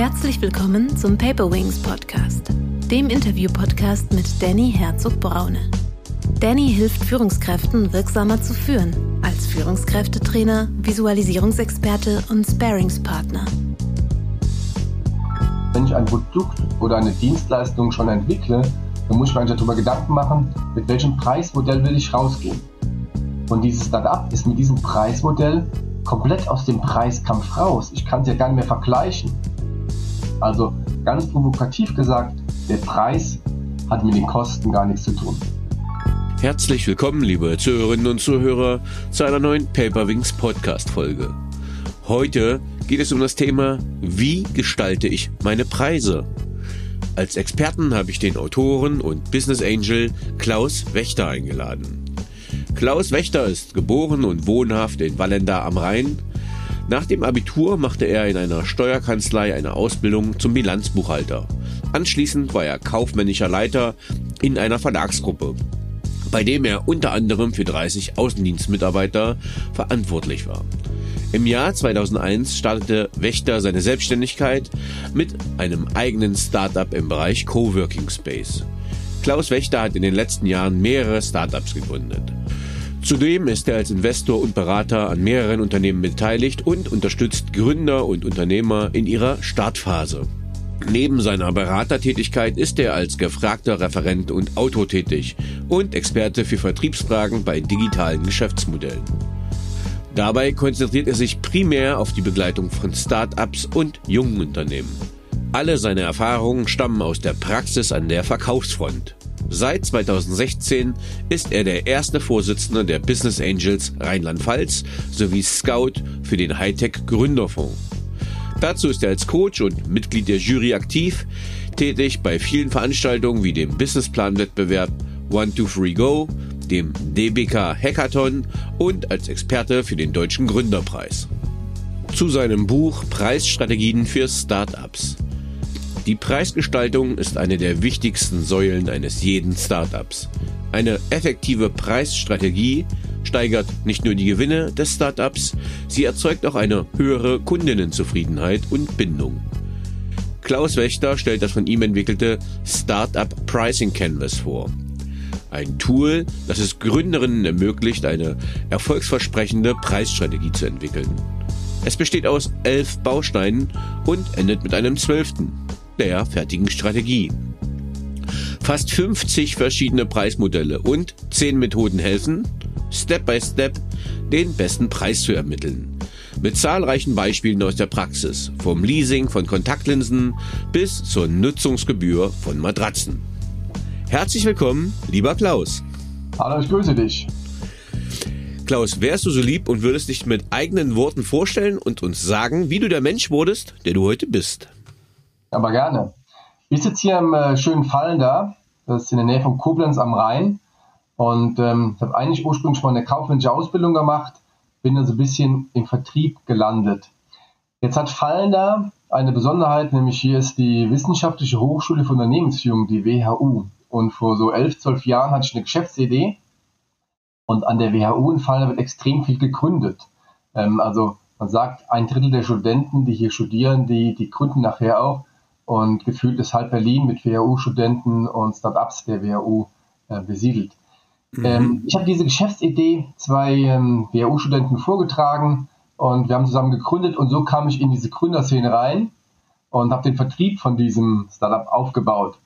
Herzlich willkommen zum Paper Wings Podcast, dem Interview-Podcast mit Danny Herzog-Braune. Danny hilft Führungskräften wirksamer zu führen, als Führungskräftetrainer, Visualisierungsexperte und Sparingspartner. Wenn ich ein Produkt oder eine Dienstleistung schon entwickle, dann muss ich mir darüber Gedanken machen, mit welchem Preismodell will ich rausgehen. Und dieses Startup ist mit diesem Preismodell komplett aus dem Preiskampf raus. Ich kann es ja gar nicht mehr vergleichen. Also ganz provokativ gesagt, der Preis hat mit den Kosten gar nichts zu tun. Herzlich willkommen, liebe Zuhörerinnen und Zuhörer, zu einer neuen Paperwings Podcast Folge. Heute geht es um das Thema, wie gestalte ich meine Preise? Als Experten habe ich den Autoren und Business Angel Klaus Wächter eingeladen. Klaus Wächter ist geboren und wohnhaft in Wallenda am Rhein. Nach dem Abitur machte er in einer Steuerkanzlei eine Ausbildung zum Bilanzbuchhalter. Anschließend war er kaufmännischer Leiter in einer Verlagsgruppe, bei dem er unter anderem für 30 Außendienstmitarbeiter verantwortlich war. Im Jahr 2001 startete Wächter seine Selbstständigkeit mit einem eigenen Startup im Bereich Coworking Space. Klaus Wächter hat in den letzten Jahren mehrere Startups gegründet. Zudem ist er als Investor und Berater an mehreren Unternehmen beteiligt und unterstützt Gründer und Unternehmer in ihrer Startphase. Neben seiner Beratertätigkeit ist er als gefragter Referent und Autor tätig und Experte für Vertriebsfragen bei digitalen Geschäftsmodellen. Dabei konzentriert er sich primär auf die Begleitung von Start-ups und jungen Unternehmen. Alle seine Erfahrungen stammen aus der Praxis an der Verkaufsfront. Seit 2016 ist er der erste Vorsitzende der Business Angels Rheinland-Pfalz sowie Scout für den Hightech Gründerfonds. Dazu ist er als Coach und Mitglied der Jury aktiv, tätig bei vielen Veranstaltungen wie dem Businessplan-Wettbewerb One Two Three Go, dem DBK Hackathon und als Experte für den Deutschen Gründerpreis. Zu seinem Buch Preisstrategien für Startups. Die Preisgestaltung ist eine der wichtigsten Säulen eines jeden Startups. Eine effektive Preisstrategie steigert nicht nur die Gewinne des Startups, sie erzeugt auch eine höhere Kundinnenzufriedenheit und Bindung. Klaus Wächter stellt das von ihm entwickelte Startup Pricing Canvas vor. Ein Tool, das es Gründerinnen ermöglicht, eine erfolgsversprechende Preisstrategie zu entwickeln. Es besteht aus elf Bausteinen und endet mit einem zwölften der fertigen Strategie. Fast 50 verschiedene Preismodelle und 10 Methoden helfen, Step by Step den besten Preis zu ermitteln. Mit zahlreichen Beispielen aus der Praxis, vom Leasing von Kontaktlinsen bis zur Nutzungsgebühr von Matratzen. Herzlich willkommen, lieber Klaus. Hallo, ich grüße dich. Klaus, wärst du so lieb und würdest dich mit eigenen Worten vorstellen und uns sagen, wie du der Mensch wurdest, der du heute bist? Aber gerne. Ich sitze hier im äh, schönen Fallen da. Das ist in der Nähe von Koblenz am Rhein. Und ähm, ich habe eigentlich ursprünglich mal eine kaufmännische Ausbildung gemacht, bin dann so ein bisschen im Vertrieb gelandet. Jetzt hat Fallen da eine Besonderheit, nämlich hier ist die Wissenschaftliche Hochschule für Unternehmensführung, die WHU. Und vor so elf, zwölf Jahren hatte ich eine Geschäftsidee. Und an der WHU in Fallen wird extrem viel gegründet. Ähm, also man sagt, ein Drittel der Studenten, die hier studieren, die, die gründen nachher auch. Und gefühlt ist halb Berlin mit WHU-Studenten und Startups der WHU äh, besiedelt. Mhm. Ähm, ich habe diese Geschäftsidee zwei ähm, WHU-Studenten vorgetragen und wir haben zusammen gegründet und so kam ich in diese Gründerszene rein und habe den Vertrieb von diesem Startup aufgebaut.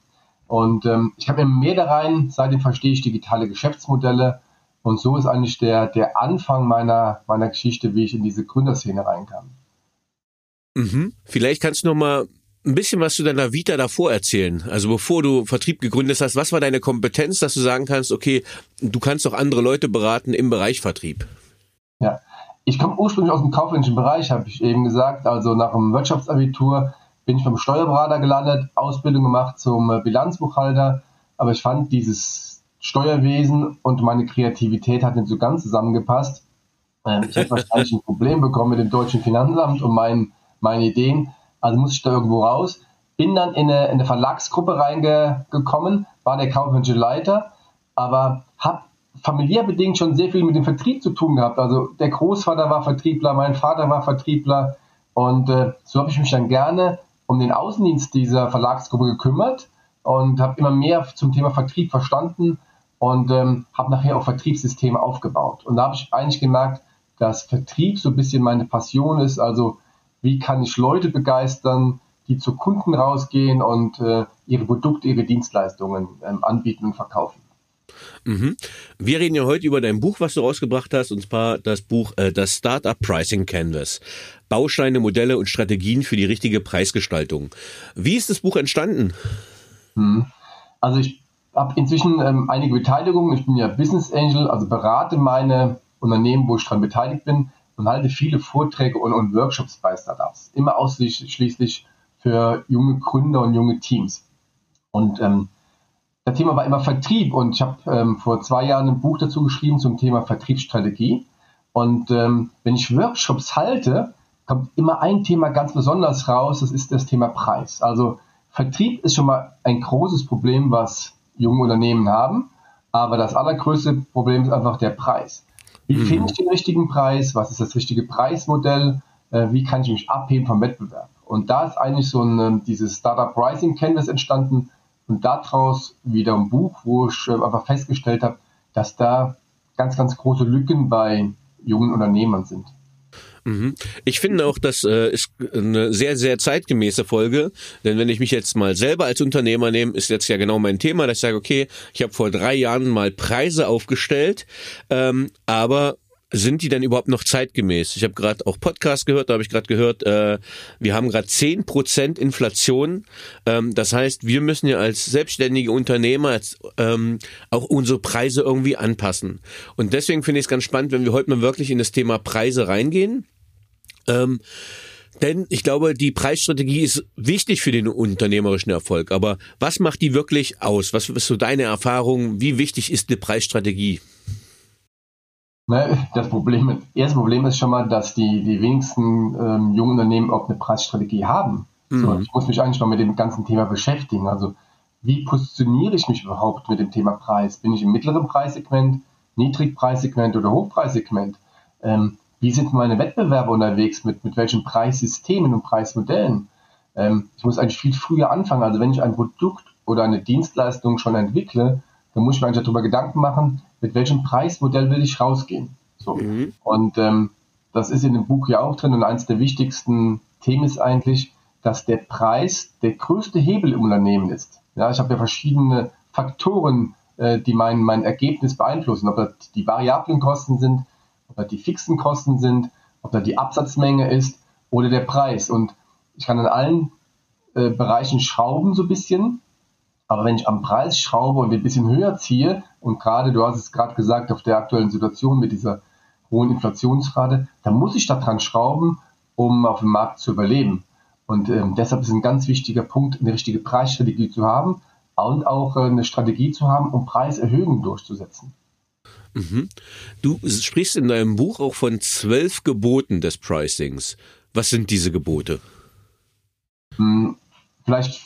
Und ähm, ich habe immer mehr da rein, seitdem verstehe ich digitale Geschäftsmodelle und so ist eigentlich der, der Anfang meiner, meiner Geschichte, wie ich in diese Gründerszene reinkam. Mhm. Vielleicht kannst du noch mal ein bisschen was zu deiner Vita davor erzählen? Also bevor du Vertrieb gegründet hast, was war deine Kompetenz, dass du sagen kannst, okay, du kannst auch andere Leute beraten im Bereich Vertrieb? Ja, ich komme ursprünglich aus dem kaufmännischen Bereich, habe ich eben gesagt. Also nach dem Wirtschaftsabitur bin ich beim Steuerberater gelandet, Ausbildung gemacht zum Bilanzbuchhalter. Aber ich fand dieses Steuerwesen und meine Kreativität hat nicht so ganz zusammengepasst. Ähm, ich habe wahrscheinlich ein Problem bekommen mit dem deutschen Finanzamt und meinen, meinen Ideen also musste ich da irgendwo raus. Bin dann in eine, in eine Verlagsgruppe reingekommen, war der kaufmännische Leiter, aber habe familiär bedingt schon sehr viel mit dem Vertrieb zu tun gehabt. Also der Großvater war Vertriebler, mein Vater war Vertriebler und äh, so habe ich mich dann gerne um den Außendienst dieser Verlagsgruppe gekümmert und habe immer mehr zum Thema Vertrieb verstanden und ähm, habe nachher auch Vertriebssysteme aufgebaut. Und da habe ich eigentlich gemerkt, dass Vertrieb so ein bisschen meine Passion ist. Also wie kann ich Leute begeistern, die zu Kunden rausgehen und äh, ihre Produkte, ihre Dienstleistungen ähm, anbieten und verkaufen. Mhm. Wir reden ja heute über dein Buch, was du rausgebracht hast, und zwar das Buch äh, Das Startup Pricing Canvas. Bausteine, Modelle und Strategien für die richtige Preisgestaltung. Wie ist das Buch entstanden? Hm. Also ich habe inzwischen ähm, einige Beteiligungen. Ich bin ja Business Angel, also berate meine Unternehmen, wo ich daran beteiligt bin und halte viele Vorträge und, und Workshops bei Startups. Immer ausschließlich für junge Gründer und junge Teams. Und ähm, das Thema war immer Vertrieb und ich habe ähm, vor zwei Jahren ein Buch dazu geschrieben zum Thema Vertriebsstrategie. Und ähm, wenn ich Workshops halte, kommt immer ein Thema ganz besonders raus, das ist das Thema Preis. Also Vertrieb ist schon mal ein großes Problem, was junge Unternehmen haben, aber das allergrößte Problem ist einfach der Preis. Wie mhm. finde ich den richtigen Preis? Was ist das richtige Preismodell? Äh, wie kann ich mich abheben vom Wettbewerb? Und da ist eigentlich so ein, ähm, dieses Startup Pricing Canvas entstanden und daraus wieder ein Buch, wo ich äh, einfach festgestellt habe, dass da ganz, ganz große Lücken bei jungen Unternehmern sind. Mhm. Ich finde auch, das äh, ist eine sehr, sehr zeitgemäße Folge, denn wenn ich mich jetzt mal selber als Unternehmer nehme, ist jetzt ja genau mein Thema, dass ich sage, okay, ich habe vor drei Jahren mal Preise aufgestellt, ähm, aber sind die denn überhaupt noch zeitgemäß? Ich habe gerade auch Podcast gehört, da habe ich gerade gehört, äh, wir haben gerade zehn Prozent Inflation. Ähm, das heißt, wir müssen ja als selbstständige Unternehmer ähm, auch unsere Preise irgendwie anpassen. Und deswegen finde ich es ganz spannend, wenn wir heute mal wirklich in das Thema Preise reingehen. Ähm, denn ich glaube, die Preisstrategie ist wichtig für den unternehmerischen Erfolg. Aber was macht die wirklich aus? Was ist so deine Erfahrung? Wie wichtig ist eine Preisstrategie? Das Problem, erste Problem ist schon mal, dass die, die wenigsten ähm, jungen Unternehmen auch eine Preisstrategie haben. Mhm. So, ich muss mich eigentlich mal mit dem ganzen Thema beschäftigen. Also wie positioniere ich mich überhaupt mit dem Thema Preis? Bin ich im mittleren Preissegment, Niedrigpreissegment oder Hochpreissegment? Ähm, wie sind meine Wettbewerber unterwegs, mit, mit welchen Preissystemen und Preismodellen? Ähm, ich muss eigentlich viel früher anfangen. Also wenn ich ein Produkt oder eine Dienstleistung schon entwickle, dann muss ich mir eigentlich darüber Gedanken machen, mit welchem Preismodell will ich rausgehen. So. Mhm. Und ähm, das ist in dem Buch ja auch drin und eines der wichtigsten Themen ist eigentlich, dass der Preis der größte Hebel im Unternehmen ist. Ja, ich habe ja verschiedene Faktoren, äh, die mein, mein Ergebnis beeinflussen, ob das die variablen Kosten sind, ob das die fixen Kosten sind, ob das die Absatzmenge ist oder der Preis. Und ich kann in allen äh, Bereichen schrauben so ein bisschen. Aber wenn ich am Preis schraube und ein bisschen höher ziehe und gerade, du hast es gerade gesagt, auf der aktuellen Situation mit dieser hohen Inflationsrate, dann muss ich da dran schrauben, um auf dem Markt zu überleben. Und ähm, deshalb ist ein ganz wichtiger Punkt, eine richtige Preisstrategie zu haben und auch äh, eine Strategie zu haben, um Preiserhöhungen durchzusetzen. Mhm. Du sprichst in deinem Buch auch von zwölf Geboten des Pricings. Was sind diese Gebote? Hm, vielleicht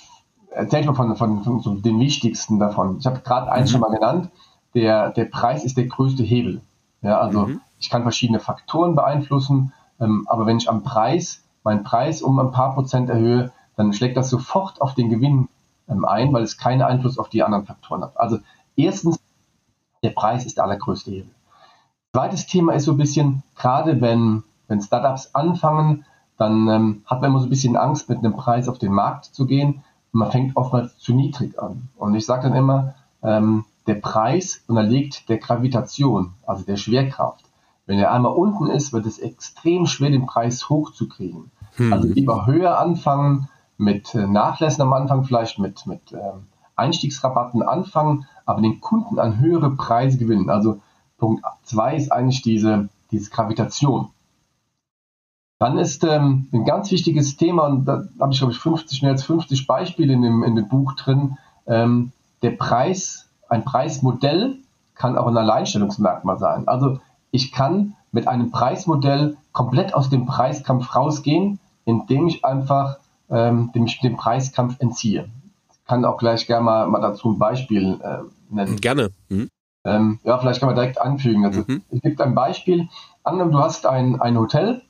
erzähle ich mal von, von, von, von den wichtigsten davon. Ich habe gerade eins mhm. schon mal genannt. Der, der Preis ist der größte Hebel. Ja, also mhm. ich kann verschiedene Faktoren beeinflussen, ähm, aber wenn ich am Preis meinen Preis um ein paar Prozent erhöhe, dann schlägt das sofort auf den Gewinn ähm, ein, weil es keinen Einfluss auf die anderen Faktoren hat. Also erstens der Preis ist der allergrößte Hebel. Zweites Thema ist so ein bisschen, gerade wenn, wenn Startups anfangen, dann ähm, hat man immer so ein bisschen Angst, mit einem Preis auf den Markt zu gehen. Und man fängt oftmals zu niedrig an. Und ich sage dann immer, ähm, der Preis unterliegt der Gravitation, also der Schwerkraft. Wenn er einmal unten ist, wird es extrem schwer, den Preis hochzukriegen. Hm. Also lieber höher anfangen, mit äh, Nachlässen am Anfang, vielleicht mit, mit ähm, Einstiegsrabatten anfangen, aber den Kunden an höhere Preise gewinnen. Also Punkt 2 ist eigentlich diese, diese Gravitation. Dann ist ähm, ein ganz wichtiges Thema, und da habe ich, glaube ich, 50, mehr als 50 Beispiele in dem, in dem Buch drin, ähm, der Preis, ein Preismodell kann auch ein Alleinstellungsmerkmal sein. Also ich kann mit einem Preismodell komplett aus dem Preiskampf rausgehen, indem ich einfach ähm, dem, dem Preiskampf entziehe kann auch gleich gerne mal, mal dazu ein Beispiel äh, nennen. Gerne. Mhm. Ähm, ja, vielleicht kann man direkt anfügen. Also, mhm. Es gibt ein Beispiel. Angenommen, du hast ein, ein Hotel,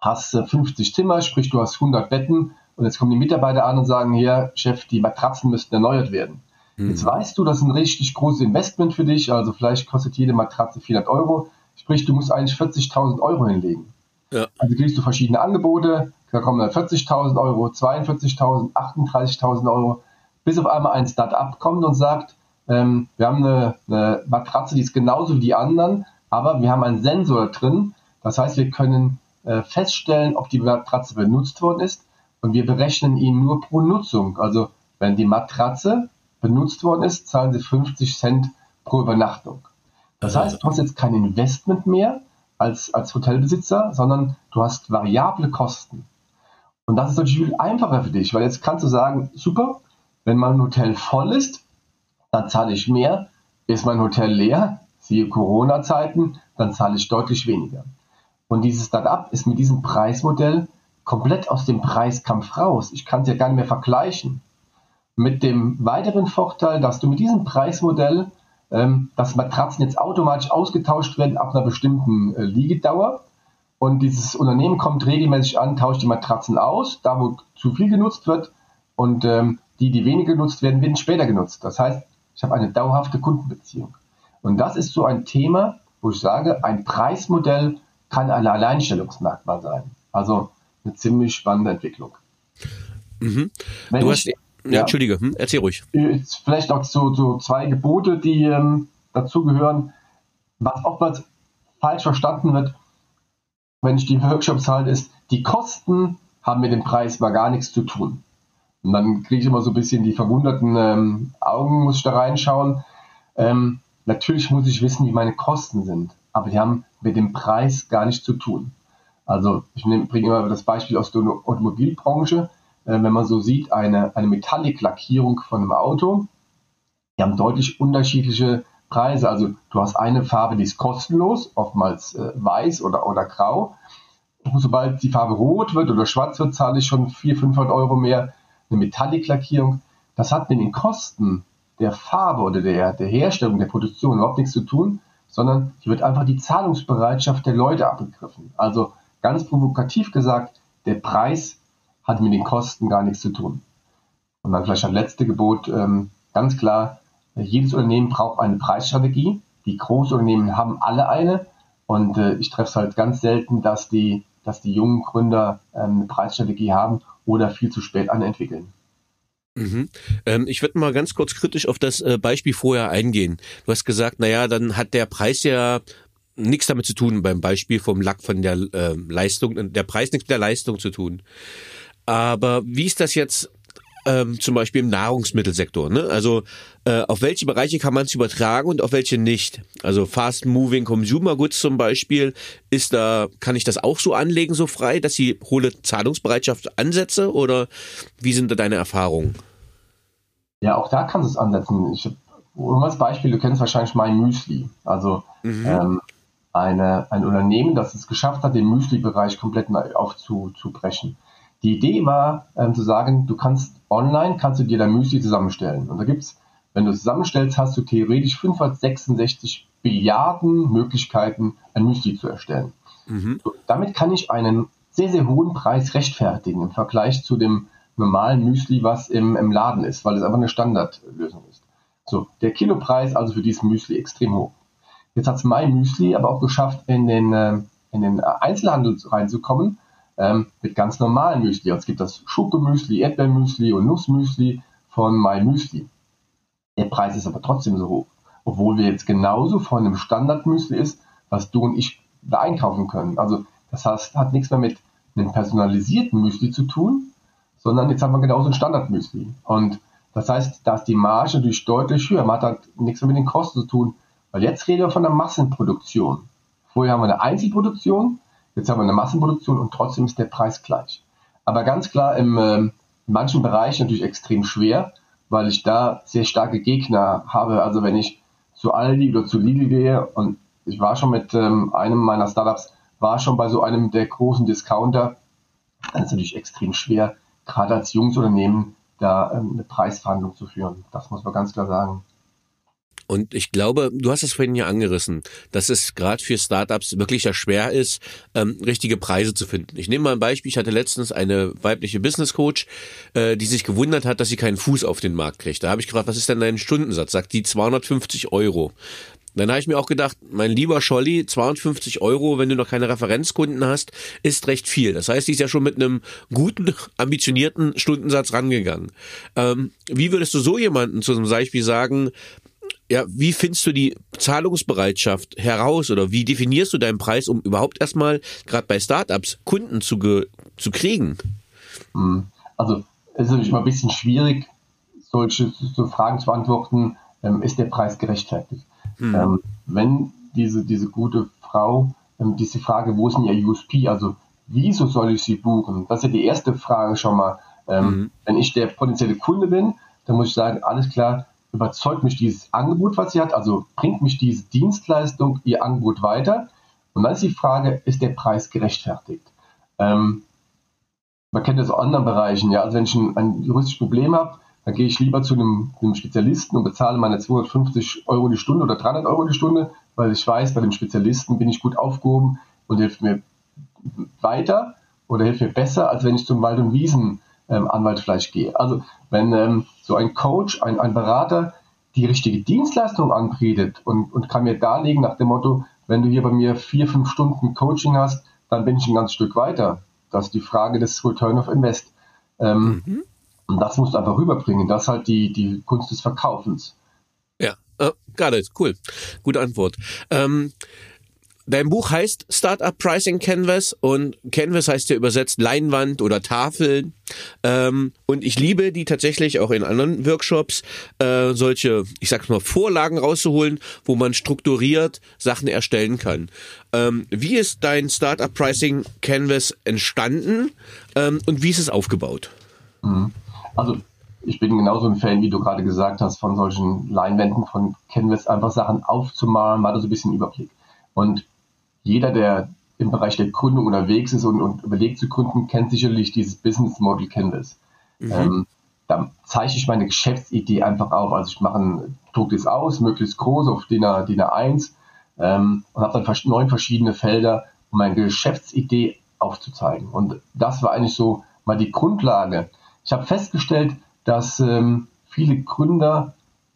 hast 50 äh, Zimmer, sprich du hast 100 Betten und jetzt kommen die Mitarbeiter an und sagen, hier, Chef, die Matratzen müssten erneuert werden. Mhm. Jetzt weißt du, das ist ein richtig großes Investment für dich, also vielleicht kostet jede Matratze 400 Euro, sprich, du musst eigentlich 40.000 Euro hinlegen. Ja. Also kriegst du verschiedene Angebote, da kommen dann 40.000 Euro, 42.000, 38.000 Euro, bis auf einmal ein Start-up kommt und sagt, ähm, wir haben eine, eine Matratze, die ist genauso wie die anderen, aber wir haben einen Sensor drin. Das heißt, wir können äh, feststellen, ob die Matratze benutzt worden ist und wir berechnen ihn nur pro Nutzung. Also wenn die Matratze benutzt worden ist, zahlen sie 50 Cent pro Übernachtung. Das heißt, du hast jetzt kein Investment mehr als, als Hotelbesitzer, sondern du hast variable Kosten. Und das ist natürlich viel einfacher für dich, weil jetzt kannst du sagen, super, wenn mein Hotel voll ist, dann zahle ich mehr. Ist mein Hotel leer, siehe Corona-Zeiten, dann zahle ich deutlich weniger. Und dieses Start-up ist mit diesem Preismodell komplett aus dem Preiskampf raus. Ich kann es ja gar nicht mehr vergleichen. Mit dem weiteren Vorteil, dass du mit diesem Preismodell, ähm, dass Matratzen jetzt automatisch ausgetauscht werden ab einer bestimmten äh, Liegedauer. Und dieses Unternehmen kommt regelmäßig an, tauscht die Matratzen aus, da wo zu viel genutzt wird. Und ähm, die, die weniger genutzt werden, werden später genutzt. Das heißt, ich habe eine dauerhafte Kundenbeziehung. Und das ist so ein Thema, wo ich sage, ein Preismodell kann ein Alleinstellungsmerkmal sein. Also eine ziemlich spannende Entwicklung. Mhm. Du hast, ja, ja, Entschuldige, hm, erzähl ruhig. Vielleicht noch so, so zwei Gebote, die ähm, dazugehören. Was oftmals falsch verstanden wird, wenn ich die Workshops halte, ist, die Kosten haben mit dem Preis mal gar nichts zu tun. Und dann kriege ich immer so ein bisschen die verwunderten ähm, Augen, muss ich da reinschauen. Ähm, natürlich muss ich wissen, wie meine Kosten sind, aber die haben mit dem Preis gar nichts zu tun. Also ich bringe immer das Beispiel aus der Automobilbranche. Äh, wenn man so sieht, eine, eine Metallic-Lackierung von einem Auto, die haben deutlich unterschiedliche Preise. Also du hast eine Farbe, die ist kostenlos, oftmals äh, weiß oder, oder grau. Sobald die Farbe rot wird oder schwarz wird, zahle ich schon 400, 500 Euro mehr eine Metallic-Lackierung, das hat mit den Kosten der Farbe oder der, der Herstellung, der Produktion überhaupt nichts zu tun, sondern hier wird einfach die Zahlungsbereitschaft der Leute abgegriffen. Also ganz provokativ gesagt, der Preis hat mit den Kosten gar nichts zu tun. Und dann vielleicht ein letztes Gebot, ähm, ganz klar, jedes Unternehmen braucht eine Preisstrategie. Die Großunternehmen haben alle eine. Und äh, ich treffe es halt ganz selten, dass die, dass die jungen Gründer ähm, eine Preisstrategie haben oder viel zu spät anentwickeln. Mhm. Ähm, ich würde mal ganz kurz kritisch auf das äh, Beispiel vorher eingehen. Du hast gesagt, naja, dann hat der Preis ja nichts damit zu tun beim Beispiel vom Lack von der äh, Leistung, der Preis nichts mit der Leistung zu tun. Aber wie ist das jetzt ähm, zum Beispiel im Nahrungsmittelsektor. Ne? Also äh, auf welche Bereiche kann man es übertragen und auf welche nicht? Also Fast Moving Consumer Goods zum Beispiel, ist da, kann ich das auch so anlegen, so frei, dass ich hohe Zahlungsbereitschaft ansetze oder wie sind da deine Erfahrungen? Ja, auch da kannst du es ansetzen. Ich habe als Beispiel, du kennst wahrscheinlich mein Müsli. Also mhm. ähm, eine, ein Unternehmen, das es geschafft hat, den Müsli-Bereich komplett aufzubrechen. Die Idee war ähm, zu sagen, du kannst online, kannst du dir dein Müsli zusammenstellen. Und da gibt's, wenn du es zusammenstellst, hast du theoretisch 566 Billiarden Möglichkeiten, ein Müsli zu erstellen. Mhm. So, damit kann ich einen sehr, sehr hohen Preis rechtfertigen im Vergleich zu dem normalen Müsli, was im, im Laden ist, weil es einfach eine Standardlösung ist. So, der Kilopreis also für dieses Müsli extrem hoch. Jetzt hat es mein Müsli aber auch geschafft, in den, äh, in den Einzelhandel reinzukommen ähm, mit ganz normalen Müsli. Es gibt das Schokomüsli, Erdbeermüsli und Nussmüsli von MyMüsli. Der Preis ist aber trotzdem so hoch, obwohl wir jetzt genauso von einem Standardmüsli ist, was du und ich da einkaufen können. Also das heißt, hat nichts mehr mit einem personalisierten Müsli zu tun, sondern jetzt haben wir genauso ein Standardmüsli. Und das heißt, da ist die Marge natürlich deutlich höher. Man hat halt nichts mehr mit den Kosten zu tun, weil jetzt reden wir von der Massenproduktion. Vorher haben wir eine Einzelproduktion, Jetzt haben wir eine Massenproduktion und trotzdem ist der Preis gleich. Aber ganz klar im, äh, in manchen Bereichen natürlich extrem schwer, weil ich da sehr starke Gegner habe. Also wenn ich zu Aldi oder zu Lidl gehe und ich war schon mit ähm, einem meiner Startups, war schon bei so einem der großen Discounter, dann ist es natürlich extrem schwer, gerade als Jungsunternehmen da ähm, eine Preisverhandlung zu führen. Das muss man ganz klar sagen. Und ich glaube, du hast es vorhin ja angerissen, dass es gerade für Startups wirklich ja schwer ist, ähm, richtige Preise zu finden. Ich nehme mal ein Beispiel. Ich hatte letztens eine weibliche Business Coach, äh, die sich gewundert hat, dass sie keinen Fuß auf den Markt kriegt. Da habe ich gefragt, was ist denn dein Stundensatz? Sagt die 250 Euro. Dann habe ich mir auch gedacht, mein lieber Scholli, 250 Euro, wenn du noch keine Referenzkunden hast, ist recht viel. Das heißt, die ist ja schon mit einem guten, ambitionierten Stundensatz rangegangen. Ähm, wie würdest du so jemanden zu einem Beispiel sagen, ja, wie findest du die Zahlungsbereitschaft heraus oder wie definierst du deinen Preis, um überhaupt erstmal gerade bei Startups Kunden zu, zu kriegen? Hm. Also es ist natürlich immer ein bisschen schwierig, solche so Fragen zu beantworten, ähm, ist der Preis gerechtfertigt? Mhm. Ähm, wenn diese, diese gute Frau ähm, diese Frage, wo ist denn ihr USP, also wieso soll ich sie buchen? Das ist ja die erste Frage schon mal. Mhm. Wenn ich der potenzielle Kunde bin, dann muss ich sagen, alles klar, überzeugt mich dieses Angebot, was sie hat, also bringt mich diese Dienstleistung, ihr Angebot weiter. Und dann ist die Frage, ist der Preis gerechtfertigt? Ähm, man kennt das aus anderen Bereichen, ja. Also wenn ich ein, ein juristisches Problem habe, dann gehe ich lieber zu einem, einem, Spezialisten und bezahle meine 250 Euro die Stunde oder 300 Euro die Stunde, weil ich weiß, bei dem Spezialisten bin ich gut aufgehoben und hilft mir weiter oder hilft mir besser, als wenn ich zum Wald- und Wiesenanwalt ähm, vielleicht gehe. Also wenn ähm, so ein Coach, ein, ein Berater die richtige Dienstleistung anbietet und, und kann mir darlegen nach dem Motto, wenn du hier bei mir vier, fünf Stunden Coaching hast, dann bin ich ein ganzes Stück weiter. Das ist die Frage des Return of Invest. Ähm, mhm. Und das musst du einfach rüberbringen. Das ist halt die, die Kunst des Verkaufens. Ja, uh, got it. Cool. Gute Antwort. Ähm, Dein Buch heißt Startup Pricing Canvas und Canvas heißt ja übersetzt Leinwand oder Tafel. Ähm, und ich liebe die tatsächlich auch in anderen Workshops, äh, solche, ich sag's mal, Vorlagen rauszuholen, wo man strukturiert Sachen erstellen kann. Ähm, wie ist dein Startup Pricing Canvas entstanden ähm, und wie ist es aufgebaut? Mhm. Also ich bin genauso ein Fan, wie du gerade gesagt hast, von solchen Leinwänden von Canvas, einfach Sachen aufzumalen, mal so ein bisschen Überblick. Und jeder, der im Bereich der Gründung unterwegs ist und, und überlegt zu gründen, kennt sicherlich dieses Business Model Canvas. Mhm. Ähm, da zeichne ich meine Geschäftsidee einfach auf. Also ich mache ein, druck das aus, möglichst groß auf DIN, A, DIN A1 ähm, und habe dann neun verschiedene Felder, um meine Geschäftsidee aufzuzeigen. Und das war eigentlich so mal die Grundlage. Ich habe festgestellt, dass ähm, viele Gründer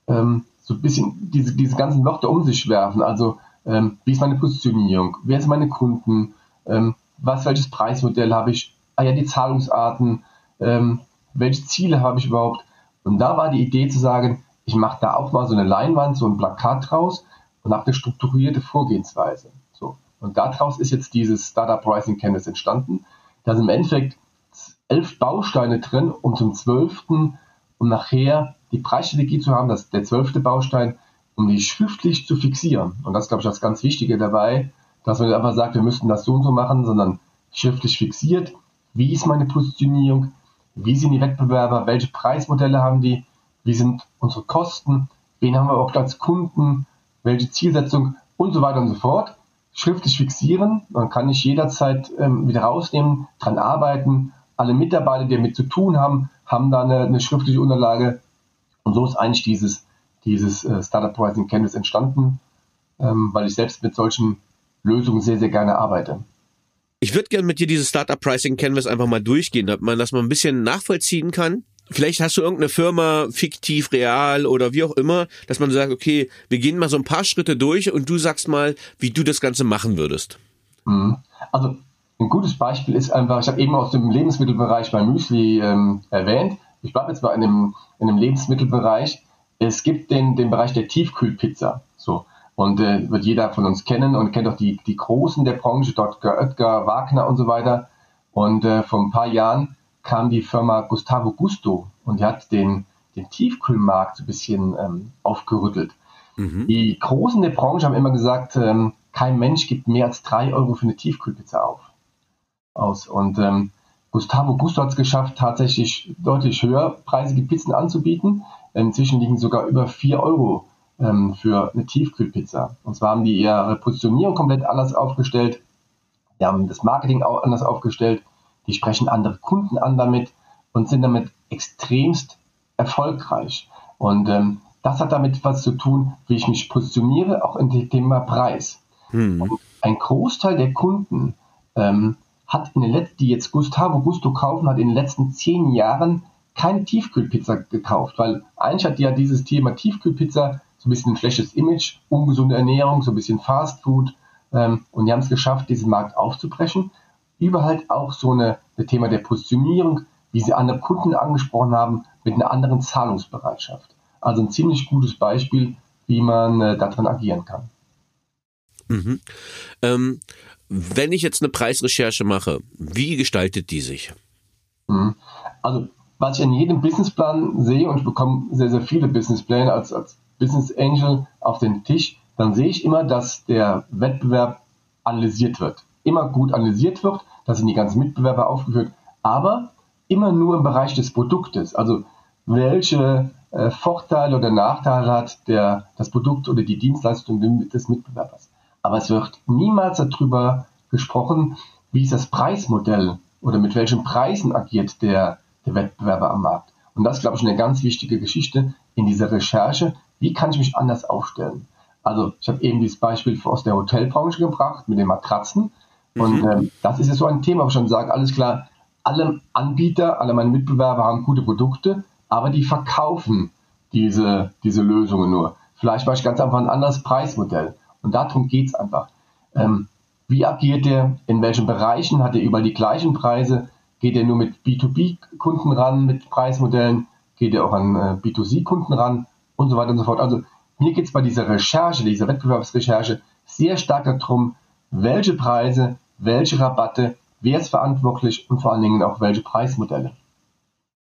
ähm, so ein bisschen diese, diese ganzen Wörter um sich werfen. Also ähm, wie ist meine Positionierung, wer sind meine Kunden, ähm, was, welches Preismodell habe ich, ah ja, die Zahlungsarten, ähm, welche Ziele habe ich überhaupt. Und da war die Idee zu sagen, ich mache da auch mal so eine Leinwand, so ein Plakat draus und habe eine strukturierte Vorgehensweise. So. Und daraus ist jetzt dieses Startup Pricing Canvas entstanden. Da sind im Endeffekt elf Bausteine drin, um zum zwölften, um nachher die Preisstrategie zu haben, dass der zwölfte Baustein um die schriftlich zu fixieren. Und das glaube ich das ganz Wichtige dabei, dass man nicht einfach sagt, wir müssten das so und so machen, sondern schriftlich fixiert. Wie ist meine Positionierung? Wie sind die Wettbewerber? Welche Preismodelle haben die? Wie sind unsere Kosten? Wen haben wir auch als Kunden? Welche Zielsetzung? Und so weiter und so fort. Schriftlich fixieren. Dann kann ich jederzeit ähm, wieder rausnehmen, dran arbeiten. Alle Mitarbeiter, die damit zu tun haben, haben da eine, eine schriftliche Unterlage. Und so ist eigentlich dieses dieses äh, Startup Pricing Canvas entstanden, ähm, weil ich selbst mit solchen Lösungen sehr, sehr gerne arbeite. Ich würde gerne mit dir dieses Startup Pricing Canvas einfach mal durchgehen, damit man das mal ein bisschen nachvollziehen kann. Vielleicht hast du irgendeine Firma, fiktiv, real oder wie auch immer, dass man sagt, okay, wir gehen mal so ein paar Schritte durch und du sagst mal, wie du das Ganze machen würdest. Mhm. Also ein gutes Beispiel ist einfach, ich habe eben aus dem Lebensmittelbereich mein Müsli ähm, erwähnt. Ich bleibe jetzt mal in dem, in dem Lebensmittelbereich es gibt den, den Bereich der Tiefkühlpizza. So. Und äh, wird jeder von uns kennen und kennt auch die, die Großen der Branche, Dr. Oetker, Wagner und so weiter. Und äh, vor ein paar Jahren kam die Firma Gustavo Gusto und die hat den, den Tiefkühlmarkt so ein bisschen ähm, aufgerüttelt. Mhm. Die Großen der Branche haben immer gesagt, ähm, kein Mensch gibt mehr als drei Euro für eine Tiefkühlpizza auf. Aus. Und ähm, Gustavo Gusto hat es geschafft, tatsächlich deutlich höherpreisige Pizzen anzubieten. Inzwischen liegen sogar über 4 Euro ähm, für eine Tiefkühlpizza. Und zwar haben die ihre Positionierung komplett anders aufgestellt. Die haben das Marketing auch anders aufgestellt. Die sprechen andere Kunden an damit und sind damit extremst erfolgreich. Und ähm, das hat damit was zu tun, wie ich mich positioniere, auch in dem Thema Preis. Hm. Ein Großteil der Kunden ähm, hat in den letzten, die jetzt Gustavo Gusto kaufen, hat in den letzten zehn Jahren keine Tiefkühlpizza gekauft, weil eigentlich hat ja dieses Thema Tiefkühlpizza so ein bisschen ein schlechtes Image, ungesunde Ernährung, so ein bisschen Fast Food ähm, und die haben es geschafft, diesen Markt aufzubrechen. Über halt auch so eine, ein Thema der Positionierung, wie sie andere Kunden angesprochen haben, mit einer anderen Zahlungsbereitschaft. Also ein ziemlich gutes Beispiel, wie man äh, darin agieren kann. Mhm. Ähm, wenn ich jetzt eine Preisrecherche mache, wie gestaltet die sich? Mhm. Also, was ich in jedem Businessplan sehe, und ich bekomme sehr, sehr viele Businesspläne als, als Business Angel auf den Tisch, dann sehe ich immer, dass der Wettbewerb analysiert wird. Immer gut analysiert wird, da sind die ganzen Mitbewerber aufgeführt, aber immer nur im Bereich des Produktes. Also welche äh, Vorteile oder Nachteile hat der, das Produkt oder die Dienstleistung des Mitbewerbers. Aber es wird niemals darüber gesprochen, wie ist das Preismodell oder mit welchen Preisen agiert der, der Wettbewerber am Markt. Und das ist, glaube ich, eine ganz wichtige Geschichte in dieser Recherche. Wie kann ich mich anders aufstellen? Also ich habe eben dieses Beispiel aus der Hotelbranche gebracht mit den Matratzen. Und mhm. ähm, das ist ja so ein Thema, wo ich schon sage, alles klar, alle Anbieter, alle meine Mitbewerber haben gute Produkte, aber die verkaufen diese, diese Lösungen nur. Vielleicht mache ich ganz einfach ein anderes Preismodell. Und darum geht es einfach. Ähm, wie agiert er? In welchen Bereichen hat er überall die gleichen Preise? Geht er nur mit B2B-Kunden ran, mit Preismodellen? Geht er auch an äh, B2C-Kunden ran? Und so weiter und so fort. Also mir geht es bei dieser Recherche, dieser Wettbewerbsrecherche sehr stark darum, welche Preise, welche Rabatte, wer ist verantwortlich und vor allen Dingen auch welche Preismodelle.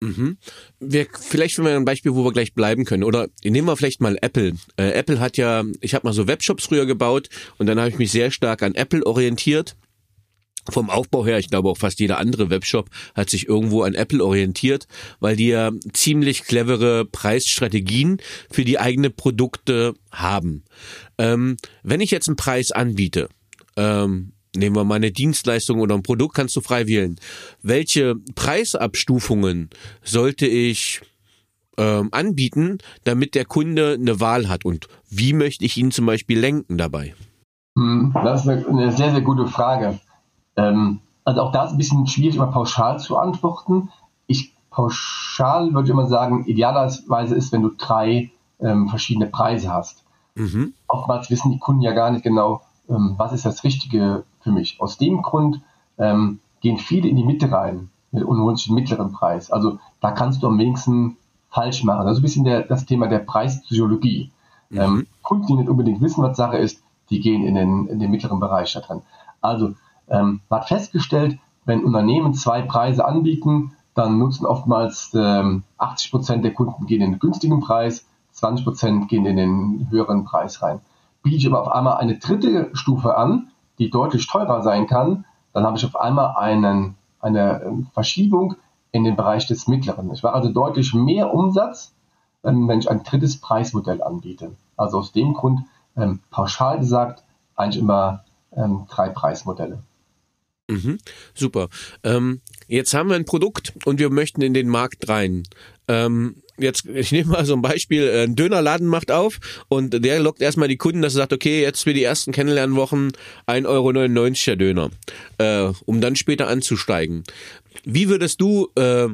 Mhm. Wir, vielleicht finden wir ein Beispiel, wo wir gleich bleiben können. Oder nehmen wir vielleicht mal Apple. Äh, Apple hat ja, ich habe mal so Webshops früher gebaut und dann habe ich mich sehr stark an Apple orientiert. Vom Aufbau her, ich glaube auch fast jeder andere Webshop hat sich irgendwo an Apple orientiert, weil die ja ziemlich clevere Preisstrategien für die eigenen Produkte haben. Ähm, wenn ich jetzt einen Preis anbiete, ähm, nehmen wir mal eine Dienstleistung oder ein Produkt, kannst du frei wählen. Welche Preisabstufungen sollte ich ähm, anbieten, damit der Kunde eine Wahl hat? Und wie möchte ich ihn zum Beispiel lenken dabei? Hm, das ist eine sehr, sehr gute Frage. Ähm, also auch da ist ein bisschen schwierig, immer pauschal zu antworten. Ich pauschal würde ich immer sagen, idealerweise ist, wenn du drei ähm, verschiedene Preise hast. Mhm. Oftmals wissen die Kunden ja gar nicht genau, ähm, was ist das Richtige für mich. Aus dem Grund ähm, gehen viele in die Mitte rein und holen sich den mittleren Preis. Also da kannst du am wenigsten falsch machen. Ist ein bisschen der, das Thema der Preispsychologie. Mhm. Ähm, Kunden, die nicht unbedingt wissen, was Sache ist, die gehen in den, in den mittleren Bereich da drin. Also ähm, man hat festgestellt, wenn Unternehmen zwei Preise anbieten, dann nutzen oftmals ähm, 80 Prozent der Kunden gehen in den günstigen Preis, 20 Prozent gehen in den höheren Preis rein biete ich aber auf einmal eine dritte Stufe an, die deutlich teurer sein kann, dann habe ich auf einmal einen, eine ähm, Verschiebung in den Bereich des Mittleren. Ich war also deutlich mehr Umsatz, ähm, wenn ich ein drittes Preismodell anbiete. Also aus dem Grund, ähm, pauschal gesagt, eigentlich immer ähm, drei Preismodelle. Mhm, super. Ähm, jetzt haben wir ein Produkt und wir möchten in den Markt rein. Ähm, jetzt, ich nehme mal so ein Beispiel, äh, ein Dönerladen macht auf und der lockt erstmal die Kunden, dass er sagt, okay, jetzt für die ersten Kennenlernwochen 1,99 Euro der Döner, äh, um dann später anzusteigen. Wie würdest du äh,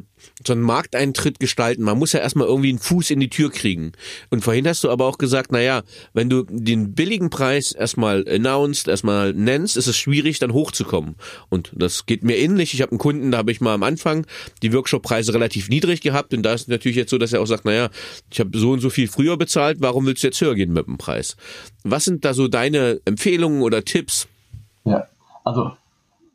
so einen Markteintritt gestalten? Man muss ja erstmal irgendwie einen Fuß in die Tür kriegen. Und vorhin hast du aber auch gesagt, naja, wenn du den billigen Preis erstmal announced, erstmal nennst, ist es schwierig, dann hochzukommen. Und das geht mir ähnlich. Ich habe einen Kunden, da habe ich mal am Anfang die Workshop-Preise relativ niedrig gehabt. Und da ist natürlich jetzt so, dass er auch sagt, naja, ich habe so und so viel früher bezahlt, warum willst du jetzt höher gehen mit dem Preis? Was sind da so deine Empfehlungen oder Tipps? Ja, also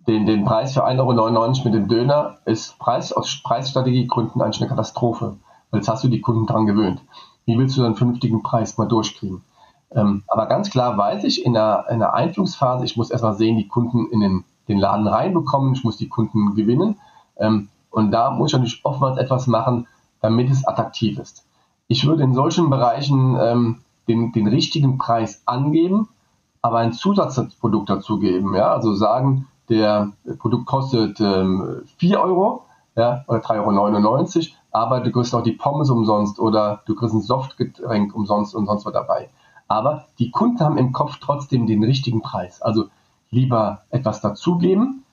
den, den Preis für 1,99 Euro mit dem Döner ist Preis aus Preisstrategiegründen eigentlich eine Katastrophe. Weil jetzt hast du die Kunden dran gewöhnt. Wie willst du einen vernünftigen Preis mal durchkriegen? Ähm, aber ganz klar weiß ich, in der, in der Einführungsphase, ich muss erstmal sehen, die Kunden in den, den Laden reinbekommen, ich muss die Kunden gewinnen. Ähm, und da muss ich natürlich oftmals etwas machen, damit es attraktiv ist. Ich würde in solchen Bereichen ähm, den, den richtigen Preis angeben, aber ein Zusatzprodukt dazugeben. Ja? Also sagen, der Produkt kostet ähm, 4 Euro ja, oder 3,99 Euro, aber du kriegst auch die Pommes umsonst oder du kriegst ein Softgetränk umsonst und sonst was dabei. Aber die Kunden haben im Kopf trotzdem den richtigen Preis. Also lieber etwas dazugeben.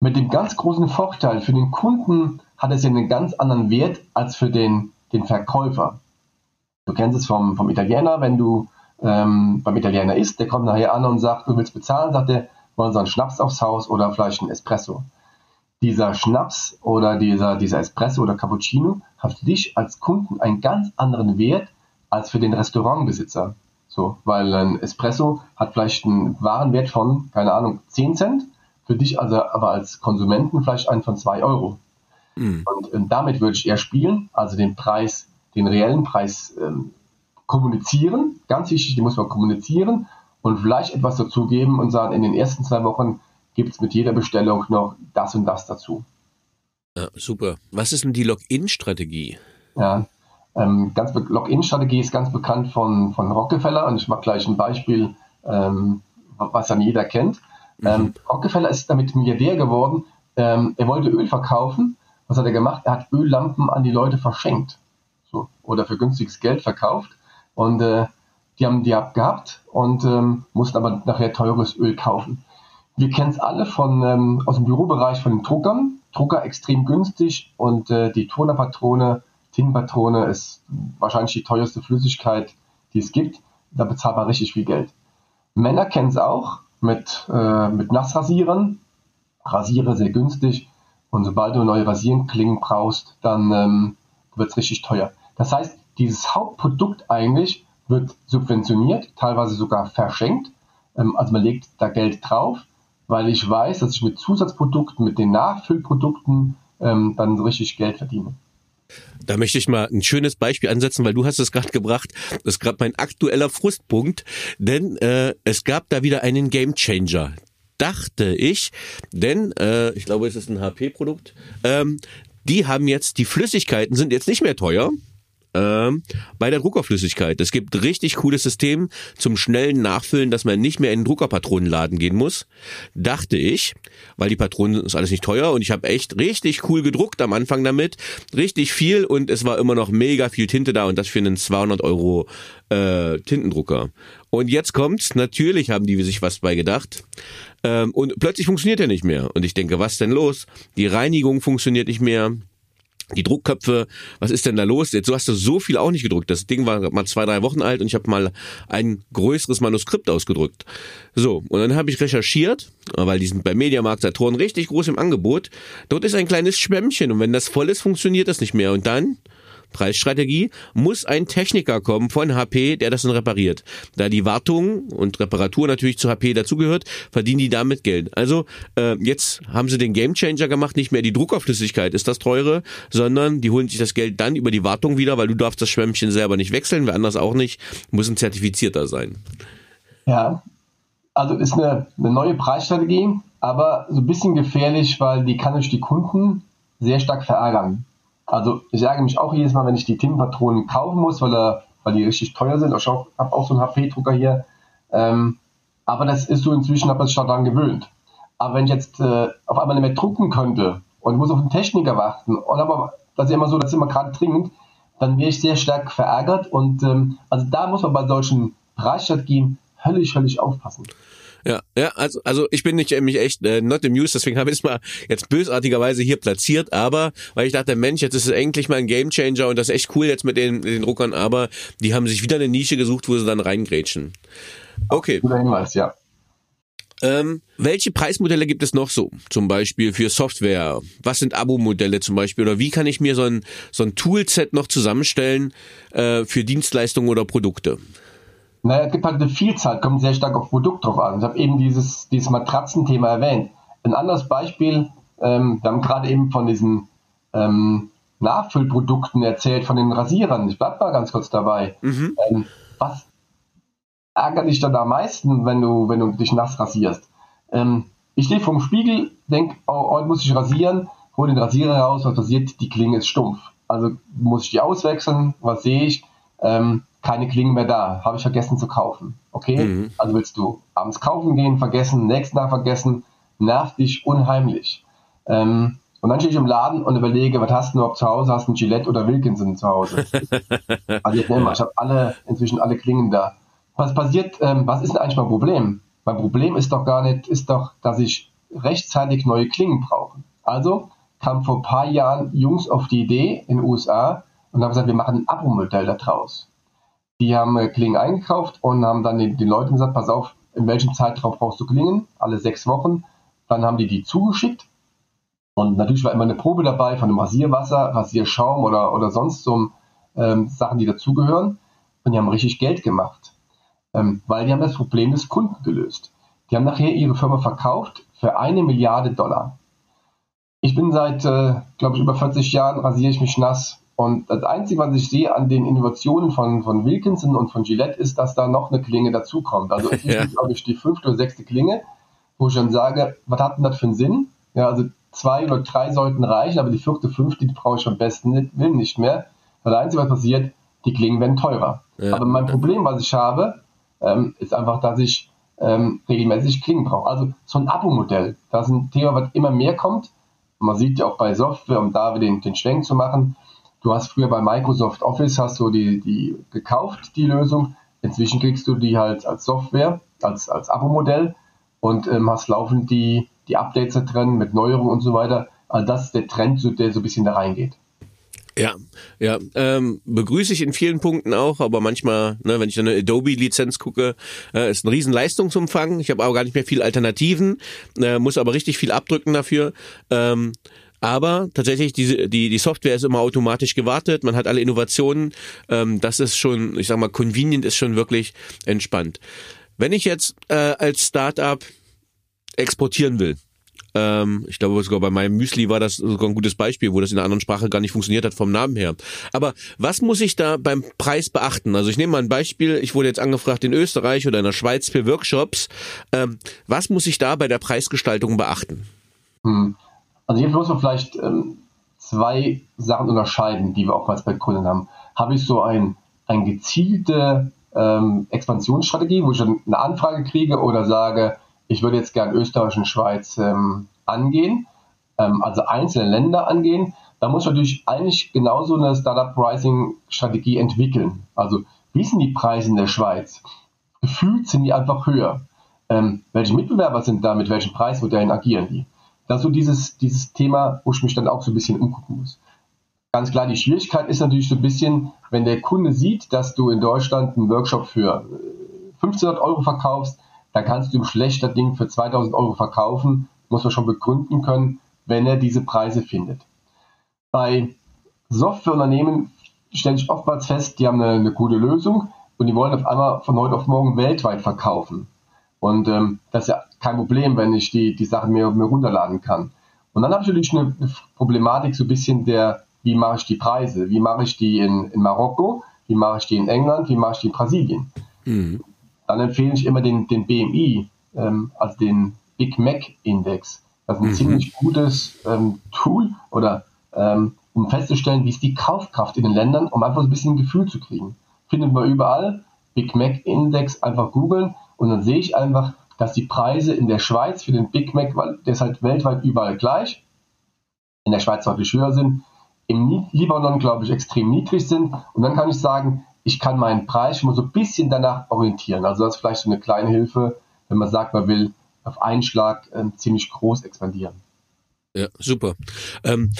Mit dem ganz großen Vorteil, für den Kunden hat es ja einen ganz anderen Wert als für den, den Verkäufer. Du kennst es vom, vom Italiener, wenn du ähm, beim Italiener isst, der kommt nachher an und sagt, du willst bezahlen, sagt er, wollen Sie einen Schnaps aufs Haus oder vielleicht einen Espresso. Dieser Schnaps oder dieser, dieser Espresso oder Cappuccino hat für dich als Kunden einen ganz anderen Wert als für den Restaurantbesitzer. So, weil ein Espresso hat vielleicht einen Warenwert von, keine Ahnung, 10 Cent, für dich also aber als Konsumenten vielleicht einen von 2 Euro. Mhm. Und, und, damit würde ich eher spielen, also den Preis, den reellen Preis ähm, kommunizieren. Ganz wichtig, die muss man kommunizieren und vielleicht etwas dazugeben und sagen, in den ersten zwei Wochen gibt es mit jeder Bestellung noch das und das dazu. Ja, super. Was ist denn die Login-Strategie? Ja, ähm, ganz Login-Strategie ist ganz bekannt von, von Rockefeller und ich mache gleich ein Beispiel, ähm, was dann jeder kennt. Mhm. Ähm, Rockefeller ist damit Milliardär geworden. Ähm, er wollte Öl verkaufen. Was hat er gemacht? Er hat Öllampen an die Leute verschenkt. So, oder für günstiges Geld verkauft. Und äh, die haben die abgehabt und ähm, mussten aber nachher teures Öl kaufen. Wir kennen es alle von, ähm, aus dem Bürobereich von den Druckern. Drucker extrem günstig und äh, die Tonerpatrone, Tintenpatrone ist wahrscheinlich die teuerste Flüssigkeit, die es gibt. Da bezahlt man richtig viel Geld. Männer kennen es auch mit, äh, mit Nassrasierern. Rasiere sehr günstig. Und sobald du neue Rasierklingen brauchst, dann ähm, wird es richtig teuer. Das heißt, dieses Hauptprodukt eigentlich wird subventioniert, teilweise sogar verschenkt. Ähm, also man legt da Geld drauf, weil ich weiß, dass ich mit Zusatzprodukten, mit den Nachfüllprodukten ähm, dann richtig Geld verdiene. Da möchte ich mal ein schönes Beispiel ansetzen, weil du hast es gerade gebracht. Das ist gerade mein aktueller Frustpunkt, denn äh, es gab da wieder einen Gamechanger. Dachte ich, denn äh, ich glaube, es ist ein HP-Produkt. Ähm, die haben jetzt die Flüssigkeiten sind jetzt nicht mehr teuer ähm, bei der Druckerflüssigkeit. Es gibt richtig cooles System zum schnellen Nachfüllen, dass man nicht mehr in den Druckerpatronenladen gehen muss. Dachte ich, weil die Patronen ist alles nicht teuer und ich habe echt richtig cool gedruckt am Anfang damit. Richtig viel und es war immer noch mega viel Tinte da und das für einen 200 Euro äh, Tintendrucker. Und jetzt kommt's, natürlich haben die sich was bei gedacht. Ähm, und plötzlich funktioniert er nicht mehr. Und ich denke, was denn los? Die Reinigung funktioniert nicht mehr die Druckköpfe, was ist denn da los? Jetzt so hast du so viel auch nicht gedruckt. Das Ding war mal zwei, drei Wochen alt und ich habe mal ein größeres Manuskript ausgedrückt. So, und dann habe ich recherchiert, weil die sind bei Mediamarkt Saturn richtig groß im Angebot. Dort ist ein kleines Schwämmchen und wenn das voll ist, funktioniert das nicht mehr. Und dann Preisstrategie, muss ein Techniker kommen von HP, der das dann repariert. Da die Wartung und Reparatur natürlich zu HP dazugehört, verdienen die damit Geld. Also äh, jetzt haben sie den Gamechanger gemacht, nicht mehr die Druckerflüssigkeit ist das teure, sondern die holen sich das Geld dann über die Wartung wieder, weil du darfst das Schwämmchen selber nicht wechseln, wer anders auch nicht, muss ein Zertifizierter sein. Ja, also ist eine, eine neue Preisstrategie, aber so ein bisschen gefährlich, weil die kann durch die Kunden sehr stark verärgern. Also ich ärgere mich auch jedes Mal, wenn ich die Tintenpatronen kaufen muss, weil, er, weil die richtig teuer sind. Ich habe auch so einen HP-Drucker hier. Ähm, aber das ist so inzwischen, habe ich mich daran gewöhnt. Aber wenn ich jetzt äh, auf einmal nicht mehr drucken könnte und muss auf den Techniker warten und aber das ist immer so, das ist immer gerade dringend, dann wäre ich sehr stark verärgert und ähm, also da muss man bei solchen Preisstrategien höllisch, höllisch aufpassen. Ja, ja, also, also ich bin nicht mich echt äh, not amused, deswegen habe ich es mal jetzt bösartigerweise hier platziert, aber weil ich dachte, Mensch, jetzt ist es endlich mal ein Gamechanger und das ist echt cool jetzt mit den, den Druckern, aber die haben sich wieder eine Nische gesucht, wo sie dann reingrätschen. Okay. Guter Hinweis, ja. Ähm, welche Preismodelle gibt es noch so? Zum Beispiel für Software? Was sind Abo-Modelle zum Beispiel? Oder wie kann ich mir so ein, so ein Toolset noch zusammenstellen äh, für Dienstleistungen oder Produkte? Naja, es gibt halt eine Vielzahl, kommt sehr stark auf Produkt drauf an. Ich habe eben dieses, dieses Matratzenthema erwähnt. Ein anderes Beispiel, ähm, wir haben gerade eben von diesen ähm, Nachfüllprodukten erzählt, von den Rasierern. Ich bleib mal ganz kurz dabei. Mhm. Ähm, was ärgert dich dann am meisten, wenn du, wenn du dich nass rasierst? Ähm, ich stehe vorm Spiegel, denke, oh, heute muss ich rasieren, hole den Rasierer raus, was passiert? Die Klinge ist stumpf. Also muss ich die auswechseln, was sehe ich? Ähm, keine Klingen mehr da, habe ich vergessen zu kaufen. Okay? Mhm. Also willst du abends kaufen gehen, vergessen, nächsten Tag vergessen, nervt dich unheimlich. Ähm, Und dann stehe ich im Laden und überlege, was hast du überhaupt zu Hause? Hast du ein Gillette oder Wilkinson zu Hause? also jetzt wir, ich habe alle, inzwischen alle Klingen da. Was passiert, ähm, was ist denn eigentlich mein Problem? Mein Problem ist doch gar nicht, ist doch, dass ich rechtzeitig neue Klingen brauche. Also kam vor ein paar Jahren Jungs auf die Idee in den USA und haben gesagt, wir machen ein Abo-Modell da draus. Die haben äh, Klingen eingekauft und haben dann den, den Leuten gesagt, pass auf, in welchem Zeitraum brauchst du Klingen? Alle sechs Wochen. Dann haben die die zugeschickt. Und natürlich war immer eine Probe dabei von einem Rasierwasser, Rasierschaum oder, oder sonst so ähm, Sachen, die dazugehören. Und die haben richtig Geld gemacht. Ähm, weil die haben das Problem des Kunden gelöst. Die haben nachher ihre Firma verkauft für eine Milliarde Dollar. Ich bin seit, äh, glaube ich, über 40 Jahren rasiere ich mich nass. Und das Einzige, was ich sehe an den Innovationen von, von Wilkinson und von Gillette, ist, dass da noch eine Klinge dazukommt. Also ich ja. glaube ich, die fünfte oder sechste Klinge, wo ich dann sage, was hat denn das für einen Sinn? Ja, also zwei oder drei sollten reichen, aber die vierte, fünfte, die brauche ich am besten Willen nicht mehr. Das Einzige, was passiert, die Klingen werden teurer. Ja. Aber mein Problem, was ich habe, ähm, ist einfach, dass ich ähm, regelmäßig Klingen brauche. Also so ein Abo-Modell, das ist ein Thema, was immer mehr kommt. Man sieht ja auch bei Software, um da wieder den, den Schwenk zu machen, Du hast früher bei Microsoft Office hast du die, die gekauft, die Lösung. Inzwischen kriegst du die halt als Software, als, als Abo-Modell und ähm, hast laufend die, die Updates da drin mit Neuerungen und so weiter. Also das ist der Trend, der so ein bisschen da reingeht. Ja, ja, ähm, begrüße ich in vielen Punkten auch, aber manchmal, ne, wenn ich eine Adobe-Lizenz gucke, äh, ist ein riesen Leistungsumfang. Ich habe auch gar nicht mehr viel Alternativen, äh, muss aber richtig viel abdrücken dafür. Ähm, aber tatsächlich, diese, die, die Software ist immer automatisch gewartet, man hat alle Innovationen. Ähm, das ist schon, ich sag mal, convenient ist schon wirklich entspannt. Wenn ich jetzt äh, als Startup exportieren will, ähm, ich glaube sogar bei meinem Müsli war das sogar ein gutes Beispiel, wo das in einer anderen Sprache gar nicht funktioniert hat vom Namen her. Aber was muss ich da beim Preis beachten? Also ich nehme mal ein Beispiel, ich wurde jetzt angefragt in Österreich oder in der Schweiz für Workshops. Ähm, was muss ich da bei der Preisgestaltung beachten? Hm. Also hier muss man vielleicht ähm, zwei Sachen unterscheiden, die wir oftmals bei Kunden haben. Habe ich so ein, ein gezielte ähm, Expansionsstrategie, wo ich dann eine Anfrage kriege oder sage, ich würde jetzt gern Österreich und Schweiz ähm, angehen, ähm, also einzelne Länder angehen, da muss ich natürlich eigentlich genauso eine Startup Pricing Strategie entwickeln. Also wie sind die Preise in der Schweiz? Gefühlt sind die einfach höher. Ähm, welche Mitbewerber sind da, mit welchen Preismodellen agieren die? Das ist so dieses, dieses Thema, wo ich mich dann auch so ein bisschen umgucken muss. Ganz klar, die Schwierigkeit ist natürlich so ein bisschen, wenn der Kunde sieht, dass du in Deutschland einen Workshop für 1500 äh, Euro verkaufst, dann kannst du ihm schlechter Ding für 2000 Euro verkaufen, muss man schon begründen können, wenn er diese Preise findet. Bei Softwareunternehmen stelle ich oftmals fest, die haben eine, eine gute Lösung und die wollen auf einmal von heute auf morgen weltweit verkaufen. Und ähm, das ist ja kein Problem, wenn ich die, die Sachen mir, mir runterladen kann. Und dann habe ich natürlich eine, eine Problematik so ein bisschen der, wie mache ich die Preise? Wie mache ich die in, in Marokko? Wie mache ich die in England? Wie mache ich die in Brasilien? Mhm. Dann empfehle ich immer den, den BMI, ähm, also den Big Mac Index. Das ist ein mhm. ziemlich gutes ähm, Tool oder ähm, um festzustellen, wie ist die Kaufkraft in den Ländern, um einfach so ein bisschen ein Gefühl zu kriegen. Findet man überall. Big Mac Index einfach googeln und dann sehe ich einfach, dass die Preise in der Schweiz für den Big Mac, weil der ist halt weltweit überall gleich, in der Schweiz deutlich höher sind, im Libanon, glaube ich, extrem niedrig sind. Und dann kann ich sagen, ich kann meinen Preis schon mal so ein bisschen danach orientieren. Also das ist vielleicht so eine kleine Hilfe, wenn man sagt, man will auf einen Schlag äh, ziemlich groß expandieren. Ja, super. Ähm,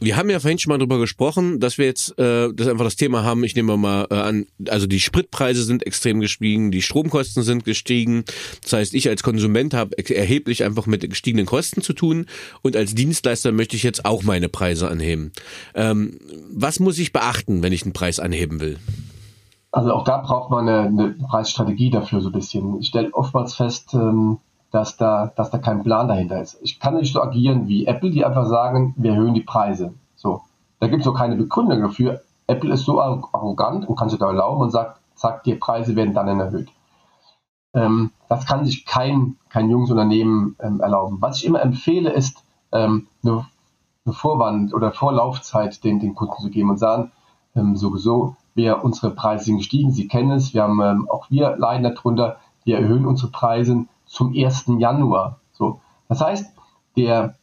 wir haben ja vorhin schon mal drüber gesprochen, dass wir jetzt äh, das einfach das Thema haben. Ich nehme mal äh, an, also die Spritpreise sind extrem gestiegen, die Stromkosten sind gestiegen. Das heißt, ich als Konsument habe erheblich einfach mit gestiegenen Kosten zu tun und als Dienstleister möchte ich jetzt auch meine Preise anheben. Ähm, was muss ich beachten, wenn ich einen Preis anheben will? Also auch da braucht man eine, eine Preisstrategie dafür so ein bisschen. Ich stelle oftmals fest, ähm, dass da, dass da kein Plan dahinter ist. Ich kann nicht so agieren wie Apple, die einfach sagen, wir erhöhen die Preise. So. Da gibt es auch keine Begründung dafür. Apple ist so arrogant und kann sich da erlauben und sagt, sagt, die Preise werden dann erhöht. Ähm, das kann sich kein, kein junges Unternehmen ähm, erlauben. Was ich immer empfehle, ist, ähm, eine, eine Vorwand oder Vorlaufzeit den, den Kunden zu geben und sagen, ähm, sowieso, wir, unsere Preise sind gestiegen, Sie kennen es, wir haben, ähm, auch wir leiden darunter, wir erhöhen unsere Preise zum 1. Januar. So. Das heißt, der,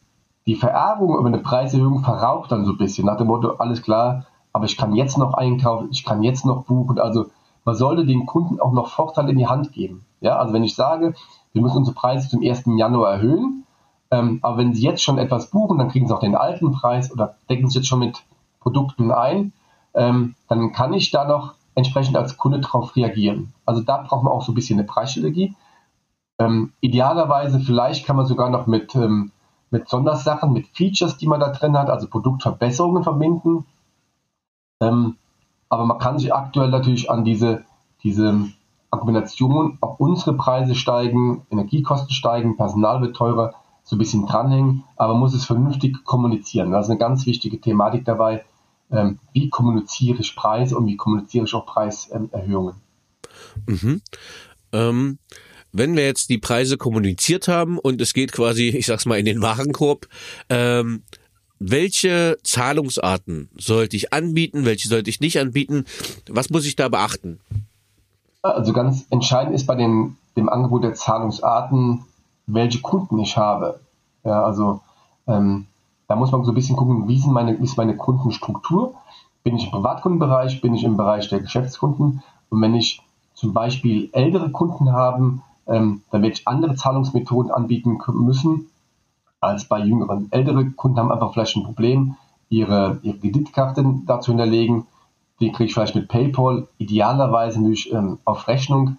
die Vererbung über eine Preiserhöhung verraucht dann so ein bisschen nach dem Motto, alles klar, aber ich kann jetzt noch einkaufen, ich kann jetzt noch buchen. Also man sollte den Kunden auch noch Vorteile in die Hand geben. Ja, also wenn ich sage, wir müssen unsere Preise zum 1. Januar erhöhen, ähm, aber wenn Sie jetzt schon etwas buchen, dann kriegen Sie auch den alten Preis oder decken Sie jetzt schon mit Produkten ein, ähm, dann kann ich da noch entsprechend als Kunde darauf reagieren. Also da braucht man auch so ein bisschen eine Preisstrategie. Ähm, idealerweise vielleicht kann man sogar noch mit, ähm, mit Sondersachen, mit Features, die man da drin hat, also Produktverbesserungen verbinden. Ähm, aber man kann sich aktuell natürlich an diese, diese Argumentation, auch unsere Preise steigen, Energiekosten steigen, Personal wird teurer, so ein bisschen dranhängen, aber man muss es vernünftig kommunizieren. Das ist eine ganz wichtige Thematik dabei. Ähm, wie kommuniziere ich Preise und wie kommuniziere ich auch Preiserhöhungen? Mhm. Wenn wir jetzt die Preise kommuniziert haben und es geht quasi, ich sag's mal, in den Warenkorb, ähm, welche Zahlungsarten sollte ich anbieten, welche sollte ich nicht anbieten? Was muss ich da beachten? Also ganz entscheidend ist bei den, dem Angebot der Zahlungsarten, welche Kunden ich habe. Ja, also ähm, da muss man so ein bisschen gucken, wie, sind meine, ist meine Kundenstruktur? Bin ich im Privatkundenbereich, bin ich im Bereich der Geschäftskunden? Und wenn ich zum Beispiel ältere Kunden habe, ähm, dann werde ich andere Zahlungsmethoden anbieten müssen als bei jüngeren. Ältere Kunden haben einfach vielleicht ein Problem, ihre, ihre Kreditkarten dazu hinterlegen. Die kriege ich vielleicht mit PayPal, idealerweise natürlich ähm, auf Rechnung.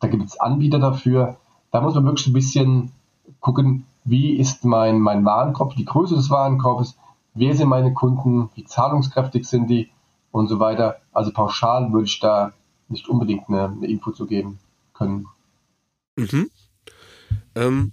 Da gibt es Anbieter dafür. Da muss man wirklich ein bisschen gucken, wie ist mein, mein Warenkorb, die Größe des Warenkorbes, wer sind meine Kunden, wie zahlungskräftig sind die und so weiter. Also pauschal würde ich da nicht unbedingt eine, eine Info zu geben können. Mhm. Ähm,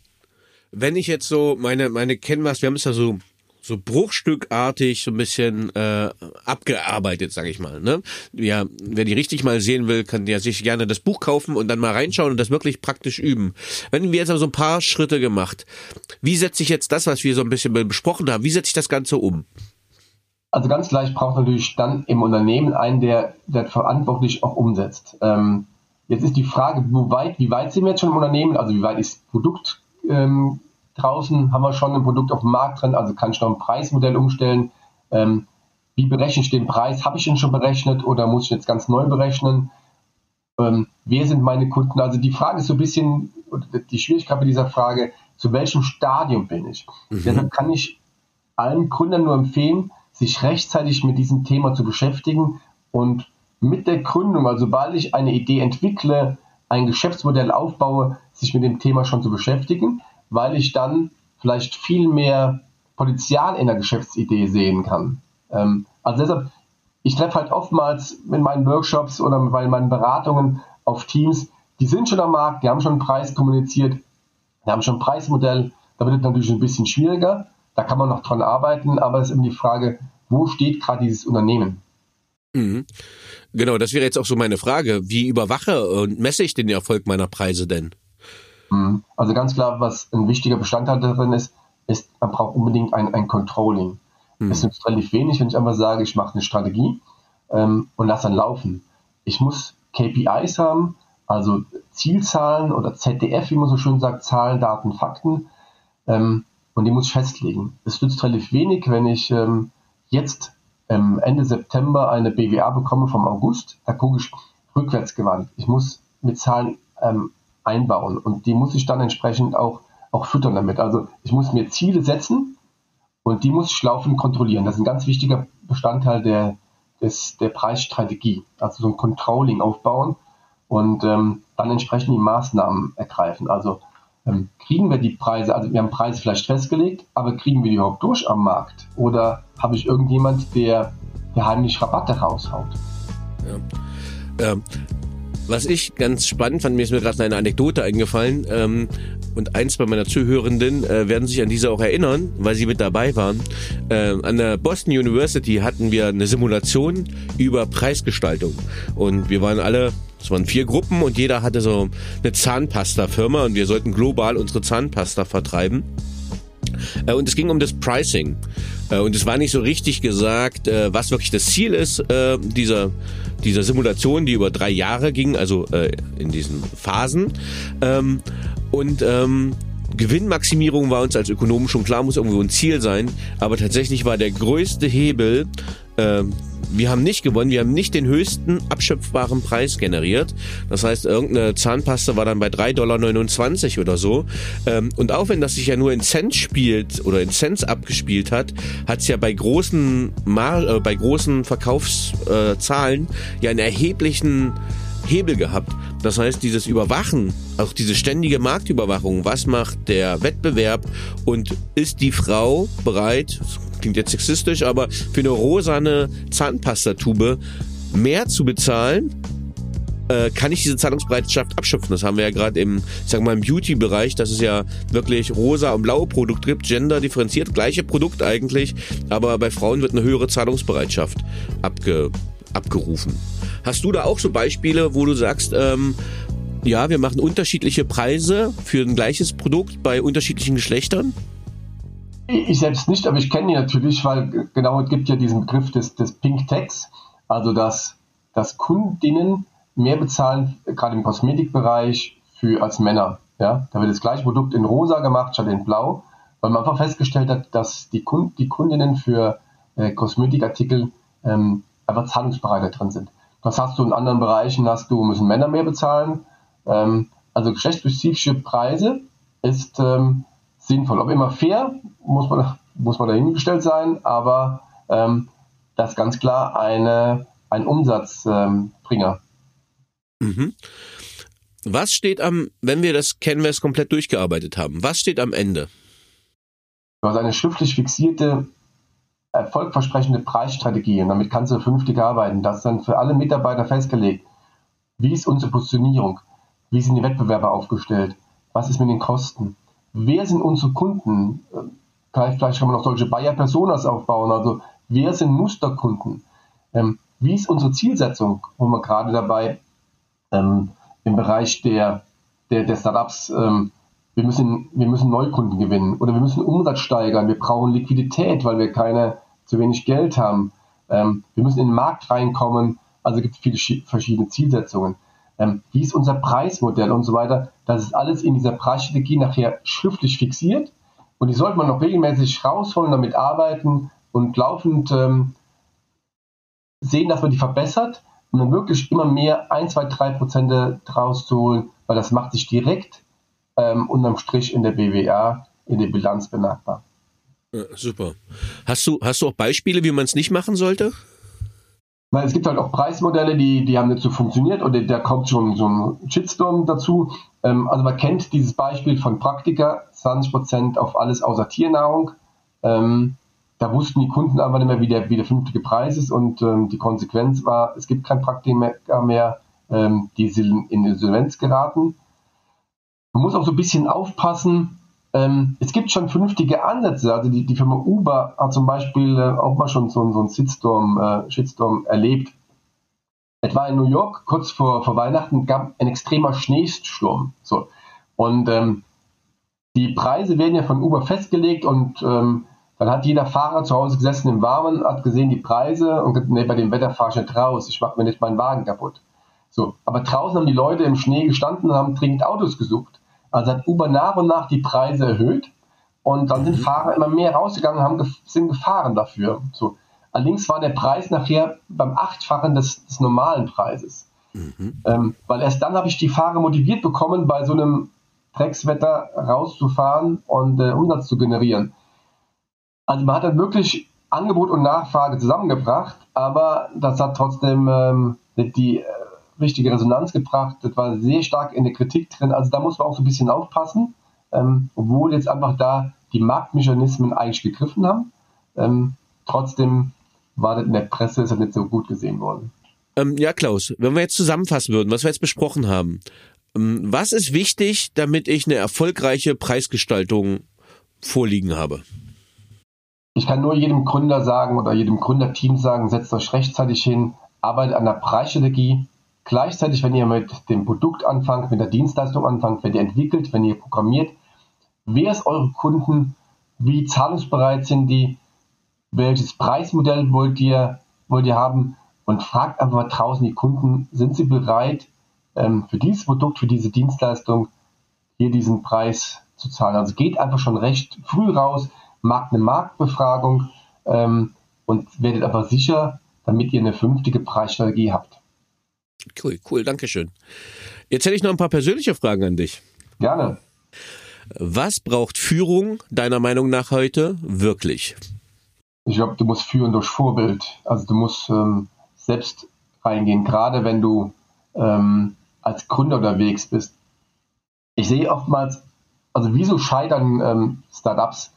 wenn ich jetzt so meine, meine Canvas, wir haben es ja so so bruchstückartig so ein bisschen äh, abgearbeitet, sage ich mal. Ne? Ja, wer die richtig mal sehen will, kann ja sich gerne das Buch kaufen und dann mal reinschauen und das wirklich praktisch üben. Wenn wir jetzt aber so ein paar Schritte gemacht, wie setze ich jetzt das, was wir so ein bisschen besprochen haben, wie setze ich das Ganze um? Also ganz gleich braucht natürlich dann im Unternehmen einen, der, der verantwortlich auch umsetzt. Ähm, jetzt ist die Frage, wie weit, wie weit sind wir jetzt schon im Unternehmen? Also wie weit ist Produkt ähm, draußen haben wir schon ein Produkt auf dem Markt drin, also kann ich noch ein Preismodell umstellen. Ähm, wie berechne ich den Preis? Habe ich ihn schon berechnet oder muss ich jetzt ganz neu berechnen? Ähm, wer sind meine Kunden? Also die Frage ist so ein bisschen, die Schwierigkeit bei dieser Frage, zu welchem Stadium bin ich? Mhm. Deshalb kann ich allen Gründern nur empfehlen, sich rechtzeitig mit diesem Thema zu beschäftigen und mit der Gründung, also sobald ich eine Idee entwickle, ein Geschäftsmodell aufbaue, sich mit dem Thema schon zu beschäftigen weil ich dann vielleicht viel mehr Potenzial in der Geschäftsidee sehen kann. Ähm, also deshalb, ich treffe halt oftmals in meinen Workshops oder bei meinen Beratungen auf Teams, die sind schon am Markt, die haben schon einen Preis kommuniziert, die haben schon ein Preismodell, da wird es natürlich ein bisschen schwieriger, da kann man noch dran arbeiten, aber es ist eben die Frage, wo steht gerade dieses Unternehmen? Mhm. Genau, das wäre jetzt auch so meine Frage. Wie überwache und messe ich den Erfolg meiner Preise denn? Mhm. Also ganz klar, was ein wichtiger Bestandteil darin ist, ist, man braucht unbedingt ein, ein Controlling. Mhm. Es nützt relativ wenig, wenn ich einfach sage, ich mache eine Strategie ähm, und lasse dann laufen. Ich muss KPIs haben, also Zielzahlen oder ZDF, wie man so schön sagt, Zahlen, Daten, Fakten. Ähm, und die muss ich festlegen. Es nützt relativ wenig, wenn ich ähm, jetzt Ende September eine BWA bekomme vom August. Ich rückwärts gewandt. Ich muss mit Zahlen ähm, einbauen. Und die muss ich dann entsprechend auch, auch füttern damit. Also ich muss mir Ziele setzen und die muss ich laufend kontrollieren. Das ist ein ganz wichtiger Bestandteil der, des, der Preisstrategie. Also so ein Controlling aufbauen und ähm, dann entsprechend die Maßnahmen ergreifen. Also ähm, kriegen wir die Preise, also wir haben Preise vielleicht festgelegt, aber kriegen wir die überhaupt durch am Markt? Oder habe ich irgendjemand, der, der heimlich Rabatte raushaut? Ja. Ähm, was ich ganz spannend fand, mir ist mir gerade eine Anekdote eingefallen ähm, und eins bei meiner Zuhörenden äh, werden sich an diese auch erinnern, weil sie mit dabei waren. Äh, an der Boston University hatten wir eine Simulation über Preisgestaltung und wir waren alle es waren vier Gruppen und jeder hatte so eine Zahnpasta-Firma und wir sollten global unsere Zahnpasta vertreiben. Äh, und es ging um das Pricing. Äh, und es war nicht so richtig gesagt, äh, was wirklich das Ziel ist dieser, dieser Simulation, die über drei Jahre ging, also in diesen Phasen. Ähm, und ähm, Gewinnmaximierung war uns als Ökonomen schon klar, muss irgendwo ein Ziel sein. Aber tatsächlich war der größte Hebel, äh, wir haben nicht gewonnen, wir haben nicht den höchsten abschöpfbaren Preis generiert. Das heißt, irgendeine Zahnpasta war dann bei 3,29 Dollar oder so. Ähm, und auch wenn das sich ja nur in Cent spielt oder in Cents abgespielt hat, hat es ja bei großen, Mar äh, bei großen Verkaufszahlen ja einen erheblichen Hebel gehabt. Das heißt, dieses Überwachen, auch diese ständige Marktüberwachung, was macht der Wettbewerb und ist die Frau bereit, klingt jetzt sexistisch, aber für eine rosane Zahnpastatube mehr zu bezahlen, äh, kann ich diese Zahlungsbereitschaft abschöpfen. Das haben wir ja gerade im, ich sag mal, im Beauty-Bereich, dass es ja wirklich rosa und blaue Produkte gibt, gender differenziert, gleiche Produkt eigentlich, aber bei Frauen wird eine höhere Zahlungsbereitschaft abge, abgerufen. Hast du da auch so Beispiele, wo du sagst, ähm, ja, wir machen unterschiedliche Preise für ein gleiches Produkt bei unterschiedlichen Geschlechtern? Ich selbst nicht, aber ich kenne die natürlich, weil genau es gibt ja diesen Begriff des, des Pink Tax, also dass, dass Kundinnen mehr bezahlen, gerade im Kosmetikbereich, für, als Männer. Ja? Da wird das gleiche Produkt in rosa gemacht statt in blau, weil man einfach festgestellt hat, dass die, Kund, die Kundinnen für äh, Kosmetikartikel ähm, einfach zahlungsbereiter drin sind. Das hast du in anderen Bereichen, hast du, müssen Männer mehr bezahlen. Ähm, also geschlechtsspezifische Preise ist ähm, sinnvoll. Ob immer fair, muss man, muss man dahingestellt sein, aber ähm, das ist ganz klar eine, ein Umsatzbringer. Mhm. Was steht am, wenn wir das Canvas komplett durchgearbeitet haben, was steht am Ende? Du hast eine schriftlich fixierte, erfolgversprechende Preisstrategie und damit kannst du vernünftig arbeiten. Das ist dann für alle Mitarbeiter festgelegt. Wie ist unsere Positionierung? Wie sind die Wettbewerber aufgestellt? Was ist mit den Kosten? wer sind unsere Kunden? Vielleicht kann man noch solche Buyer-Personas aufbauen. Also wer sind Musterkunden? Ähm, wie ist unsere Zielsetzung? Wo wir gerade dabei ähm, im Bereich der, der, der Startups, ähm, wir, müssen, wir müssen Neukunden gewinnen oder wir müssen Umsatz steigern, wir brauchen Liquidität, weil wir keine zu wenig Geld haben. Ähm, wir müssen in den Markt reinkommen. Also gibt es viele verschiedene Zielsetzungen ähm, wie ist unser Preismodell und so weiter. Das ist alles in dieser Preisstrategie nachher schriftlich fixiert und die sollte man noch regelmäßig rausholen, damit arbeiten und laufend ähm, sehen, dass man die verbessert und dann wirklich immer mehr 1, 2, 3 Prozent draus zu holen, weil das macht sich direkt ähm, unterm Strich in der BWA, in der Bilanz bemerkbar. Ja, super. Hast du, hast du auch Beispiele, wie man es nicht machen sollte? Weil es gibt halt auch Preismodelle, die, die haben nicht so funktioniert oder da kommt schon so ein Shitstorm dazu. Ähm, also man kennt dieses Beispiel von Praktika, 20% auf alles außer Tiernahrung. Ähm, da wussten die Kunden einfach nicht mehr, wie der, wie der vernünftige Preis ist und ähm, die Konsequenz war, es gibt kein Praktika mehr, ähm, die sind in Insolvenz geraten. Man muss auch so ein bisschen aufpassen, ähm, es gibt schon vernünftige Ansätze. Also die, die Firma Uber hat zum Beispiel äh, auch mal schon so, so einen Shitstorm, äh, Shitstorm erlebt. Etwa in New York, kurz vor, vor Weihnachten, gab ein extremer Schneesturm. So. Und ähm, die Preise werden ja von Uber festgelegt und ähm, dann hat jeder Fahrer zu Hause gesessen im Warmen, hat gesehen die Preise und gesagt, nee, bei dem Wetter fahre ich nicht raus, ich mache mir nicht meinen Wagen kaputt. So, aber draußen haben die Leute im Schnee gestanden und haben dringend Autos gesucht. Also hat Uber nach und nach die Preise erhöht und dann sind mhm. Fahrer immer mehr rausgegangen und haben, sind gefahren dafür. So. Allerdings war der Preis nachher beim Achtfachen des, des normalen Preises. Mhm. Ähm, weil erst dann habe ich die Fahrer motiviert bekommen, bei so einem Dreckswetter rauszufahren und äh, Umsatz zu generieren. Also man hat dann wirklich Angebot und Nachfrage zusammengebracht, aber das hat trotzdem ähm, die äh, richtige Resonanz gebracht. Das war sehr stark in der Kritik drin. Also da muss man auch so ein bisschen aufpassen, ähm, obwohl jetzt einfach da die Marktmechanismen eigentlich gegriffen haben. Ähm, trotzdem war das in der Presse ist das nicht so gut gesehen worden. Ähm, ja, Klaus, wenn wir jetzt zusammenfassen würden, was wir jetzt besprochen haben, ähm, was ist wichtig, damit ich eine erfolgreiche Preisgestaltung vorliegen habe? Ich kann nur jedem Gründer sagen oder jedem Gründerteam sagen, setzt euch rechtzeitig hin, arbeitet an der Preisstrategie, Gleichzeitig, wenn ihr mit dem Produkt anfangt, mit der Dienstleistung anfangt, wenn ihr entwickelt, wenn ihr programmiert, wer ist eure Kunden, wie zahlungsbereit sind die, welches Preismodell wollt ihr, wollt ihr haben und fragt einfach mal draußen die Kunden, sind sie bereit, ähm, für dieses Produkt, für diese Dienstleistung hier diesen Preis zu zahlen. Also geht einfach schon recht früh raus, macht eine Marktbefragung ähm, und werdet aber sicher, damit ihr eine vernünftige Preisstrategie habt. Cool, cool, danke schön. Jetzt hätte ich noch ein paar persönliche Fragen an dich. Gerne. Was braucht Führung deiner Meinung nach heute wirklich? Ich glaube, du musst führen durch Vorbild. Also du musst ähm, selbst reingehen, gerade wenn du ähm, als Gründer unterwegs bist. Ich sehe oftmals, also wieso scheitern ähm, Startups,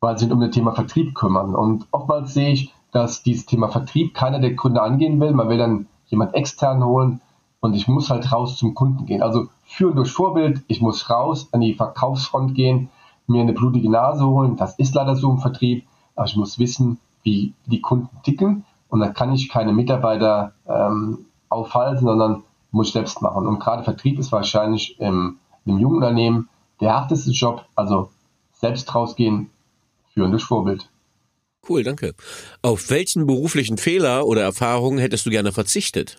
weil sie sich um das Thema Vertrieb kümmern. Und oftmals sehe ich, dass dieses Thema Vertrieb keiner der Gründer angehen will. Man will dann jemand extern holen und ich muss halt raus zum Kunden gehen. Also führen durch Vorbild, ich muss raus an die Verkaufsfront gehen, mir eine blutige Nase holen. Das ist leider so im Vertrieb, aber ich muss wissen, wie die Kunden ticken und dann kann ich keine Mitarbeiter ähm, aufhalten, sondern muss ich selbst machen. Und gerade Vertrieb ist wahrscheinlich im, im jungen Unternehmen der harteste Job, also selbst rausgehen, führen durch Vorbild. Cool, danke. Auf welchen beruflichen Fehler oder Erfahrungen hättest du gerne verzichtet?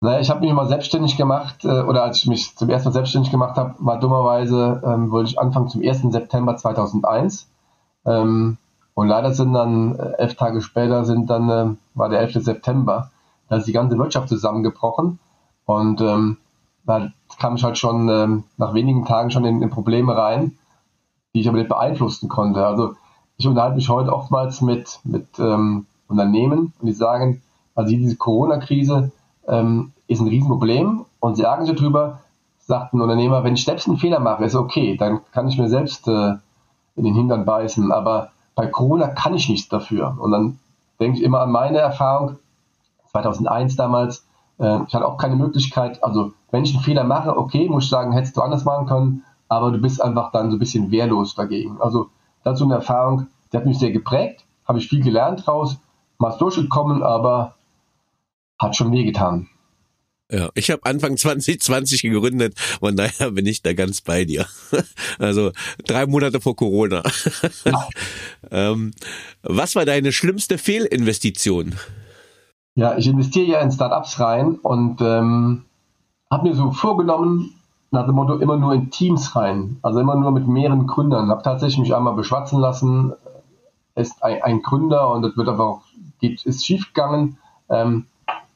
Naja, ich habe mich mal selbstständig gemacht, äh, oder als ich mich zum ersten Mal selbstständig gemacht habe, war dummerweise, ähm, wollte ich anfangen zum 1. September 2001. Ähm, und leider sind dann, äh, elf Tage später sind dann, äh, war der 11. September. Da ist die ganze Wirtschaft zusammengebrochen. Und ähm, da kam ich halt schon ähm, nach wenigen Tagen schon in, in Probleme rein, die ich aber nicht beeinflussen konnte. Also ich unterhalte mich heute oftmals mit, mit ähm, Unternehmen und die sagen, also diese Corona-Krise ähm, ist ein Riesenproblem und sie ärgern sich darüber, sagt ein Unternehmer, wenn ich selbst einen Fehler mache, ist okay, dann kann ich mir selbst äh, in den Hintern beißen, aber bei Corona kann ich nichts dafür. Und dann denke ich immer an meine Erfahrung, 2001 damals, äh, ich hatte auch keine Möglichkeit, also wenn ich einen Fehler mache, okay, muss ich sagen, hättest du anders machen können, aber du bist einfach dann so ein bisschen wehrlos dagegen. Also dazu eine Erfahrung, die hat mich sehr geprägt, habe ich viel gelernt draus, mal durchgekommen, aber hat schon wehgetan. Ja, ich habe Anfang 2020 gegründet und daher bin ich da ganz bei dir. Also drei Monate vor Corona. Ja. ähm, was war deine schlimmste Fehlinvestition? Ja, ich investiere ja in Startups rein und ähm, habe mir so vorgenommen, nach dem Motto immer nur in Teams rein, also immer nur mit mehreren Gründern. Habe tatsächlich mich einmal beschwatzen lassen, ist ein, ein Gründer und das wird aber auch, geht, ist schief gegangen, ähm,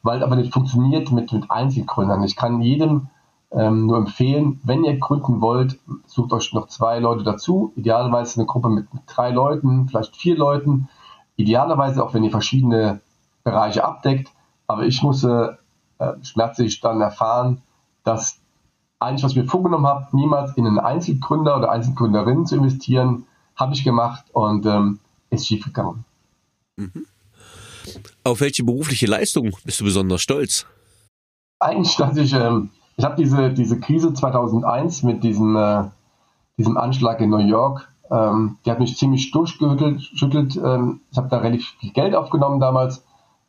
weil aber nicht funktioniert mit, mit Einzelgründern. Ich kann jedem ähm, nur empfehlen, wenn ihr gründen wollt, sucht euch noch zwei Leute dazu, idealerweise eine Gruppe mit, mit drei Leuten, vielleicht vier Leuten, idealerweise auch wenn ihr verschiedene Bereiche abdeckt, aber ich musste äh, schmerzlich dann erfahren, dass eigentlich, was ich mir vorgenommen habe, niemals in einen Einzelgründer oder Einzelgründerin zu investieren, habe ich gemacht und ähm, ist schiefgegangen. Mhm. Auf welche berufliche Leistung bist du besonders stolz? Eigentlich, dass ich, ähm, ich habe diese, diese Krise 2001 mit diesem, äh, diesem Anschlag in New York, ähm, die hat mich ziemlich durchgeschüttelt. Ähm, ich habe da relativ viel Geld aufgenommen damals.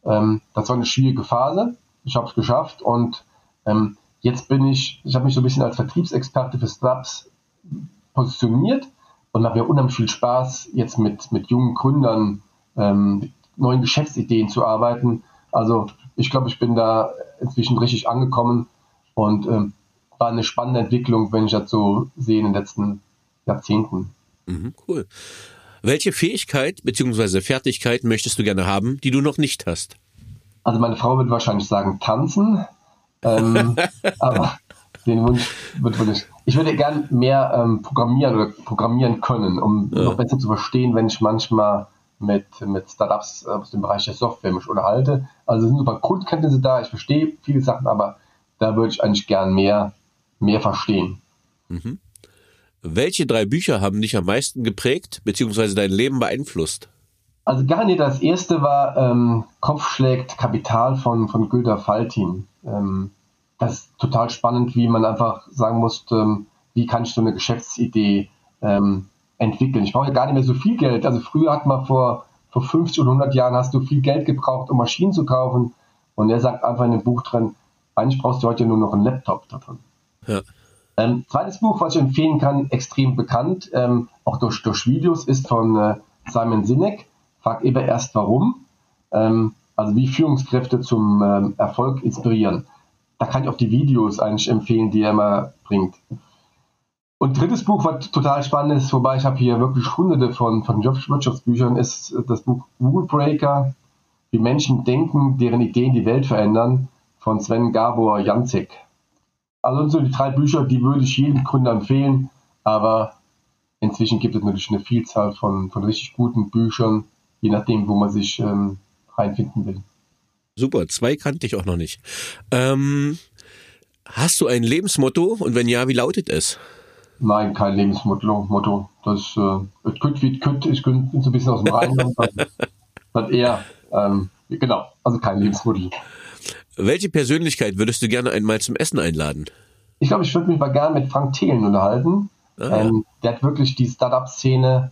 Ähm, das war eine schwierige Phase. Ich habe es geschafft und ähm, jetzt bin ich, ich habe mich so ein bisschen als Vertriebsexperte für Startups positioniert und habe mir unheimlich viel Spaß, jetzt mit, mit jungen Gründern ähm, neuen Geschäftsideen zu arbeiten. Also ich glaube, ich bin da inzwischen richtig angekommen und ähm, war eine spannende Entwicklung, wenn ich das so sehe in den letzten Jahrzehnten. Mhm, cool. Welche Fähigkeit bzw. Fertigkeit möchtest du gerne haben, die du noch nicht hast? Also meine Frau wird wahrscheinlich sagen tanzen, ähm, aber den Wunsch wird nicht. Ich würde gern mehr ähm, programmieren oder programmieren können, um ja. noch besser zu verstehen, wenn ich manchmal mit, mit Startups aus dem Bereich der Software mich unterhalte. Also sind ein paar Grundkenntnisse da, ich verstehe viele Sachen, aber da würde ich eigentlich gern mehr, mehr verstehen. Mhm. Welche drei Bücher haben dich am meisten geprägt bzw. dein Leben beeinflusst? Also gar das erste war ähm, Kopf schlägt Kapital von, von Gülter Faltin. Ähm, das ist total spannend, wie man einfach sagen muss, ähm, wie kann ich so eine Geschäftsidee ähm, entwickeln. Ich brauche ja gar nicht mehr so viel Geld. Also früher hat man vor, vor 50 oder 100 Jahren hast du viel Geld gebraucht, um Maschinen zu kaufen. Und er sagt einfach in dem Buch drin, eigentlich brauchst du heute nur noch einen Laptop da drin. Ja. Ähm, zweites Buch, was ich empfehlen kann, extrem bekannt, ähm, auch durch, durch Videos, ist von äh, Simon Sinek. Frag immer erst warum. Ähm, also wie Führungskräfte zum ähm, Erfolg inspirieren. Da kann ich auch die Videos eigentlich empfehlen, die er immer bringt. Und drittes Buch, was total spannend ist, wobei ich habe hier wirklich hunderte von, von Wirtschaftsbüchern, ist das Buch Rule Breaker, wie Menschen denken, deren Ideen die Welt verändern, von Sven Gabor Janzek. Also so die drei Bücher, die würde ich jedem Gründer empfehlen, aber inzwischen gibt es natürlich eine Vielzahl von, von richtig guten Büchern, je nachdem, wo man sich ähm, reinfinden will. Super, zwei kannte ich auch noch nicht. Ähm, hast du ein Lebensmotto und wenn ja, wie lautet es? Nein, kein Lebensmotto. Motto. Das äh, kütt wie kütt. Ich bin so ein bisschen aus dem Rheinland. das eher, ähm, genau, also kein Lebensmotto. Welche Persönlichkeit würdest du gerne einmal zum Essen einladen? Ich glaube, ich würde mich mal gerne mit Frank Thelen unterhalten. Ah, ähm, der hat wirklich die Startup-Szene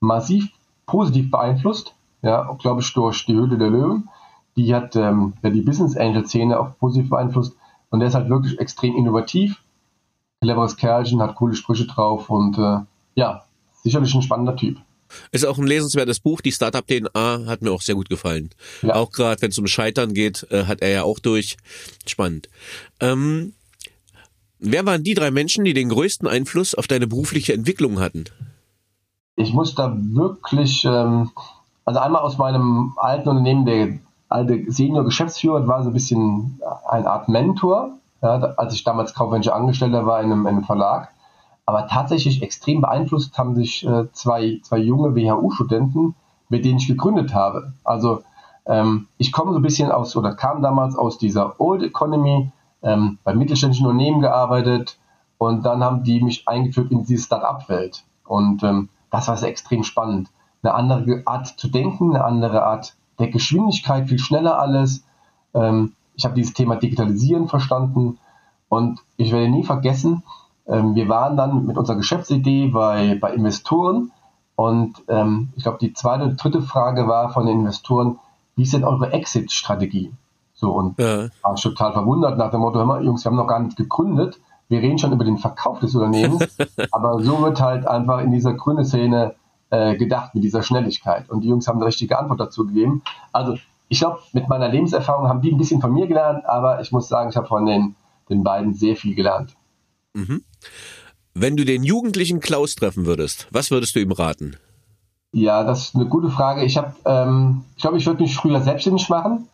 massiv positiv beeinflusst. Ja, glaube ich, durch die Höhle der Löwen. Die hat ähm, ja, die Business Angel-Szene auch positiv beeinflusst. Und der ist halt wirklich extrem innovativ cleveres Kerlchen, hat coole Sprüche drauf und äh, ja, sicherlich ein spannender Typ. Ist auch ein lesenswertes Buch. Die Startup DNA hat mir auch sehr gut gefallen. Ja. Auch gerade wenn es um Scheitern geht, äh, hat er ja auch durch. Spannend. Ähm, wer waren die drei Menschen, die den größten Einfluss auf deine berufliche Entwicklung hatten? Ich muss da wirklich, ähm, also einmal aus meinem alten Unternehmen, der alte Senior-Geschäftsführer war so ein bisschen eine Art Mentor ja, als ich damals kaufmännischer Angestellter war in einem, in einem, Verlag. Aber tatsächlich extrem beeinflusst haben sich äh, zwei, zwei junge WHU-Studenten, mit denen ich gegründet habe. Also ähm, ich komme so ein bisschen aus oder kam damals aus dieser Old Economy, ähm, bei mittelständischen Unternehmen gearbeitet und dann haben die mich eingeführt in diese Start-up-Welt. Und ähm, das war sehr extrem spannend. Eine andere Art zu denken, eine andere Art der Geschwindigkeit, viel schneller alles. Ähm, ich habe dieses Thema Digitalisieren verstanden und ich werde nie vergessen, ähm, wir waren dann mit unserer Geschäftsidee bei, bei Investoren und ähm, ich glaube, die zweite und dritte Frage war von den Investoren, wie ist denn eure Exit-Strategie? So, und ja. war total verwundert nach dem Motto, hör mal, Jungs, wir haben noch gar nicht gegründet, wir reden schon über den Verkauf des Unternehmens, aber so wird halt einfach in dieser grünen Szene äh, gedacht, mit dieser Schnelligkeit. Und die Jungs haben eine richtige Antwort dazu gegeben. Also ich glaube, mit meiner Lebenserfahrung haben die ein bisschen von mir gelernt, aber ich muss sagen, ich habe von den, den beiden sehr viel gelernt. Mhm. Wenn du den jugendlichen Klaus treffen würdest, was würdest du ihm raten? Ja, das ist eine gute Frage. Ich habe, ähm, ich glaube, ich würde mich früher selbstständig machen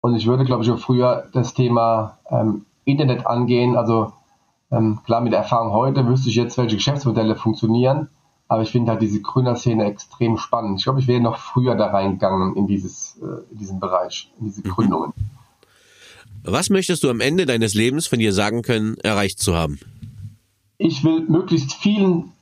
und ich würde, glaube ich, auch früher das Thema ähm, Internet angehen. Also ähm, klar, mit der Erfahrung heute wüsste ich jetzt, welche Geschäftsmodelle funktionieren. Aber ich finde halt diese Gründerszene extrem spannend. Ich glaube, ich wäre noch früher da reingegangen in, dieses, äh, in diesen Bereich, in diese mhm. Gründungen. Was möchtest du am Ende deines Lebens von dir sagen können, erreicht zu haben? Ich will möglichst vielen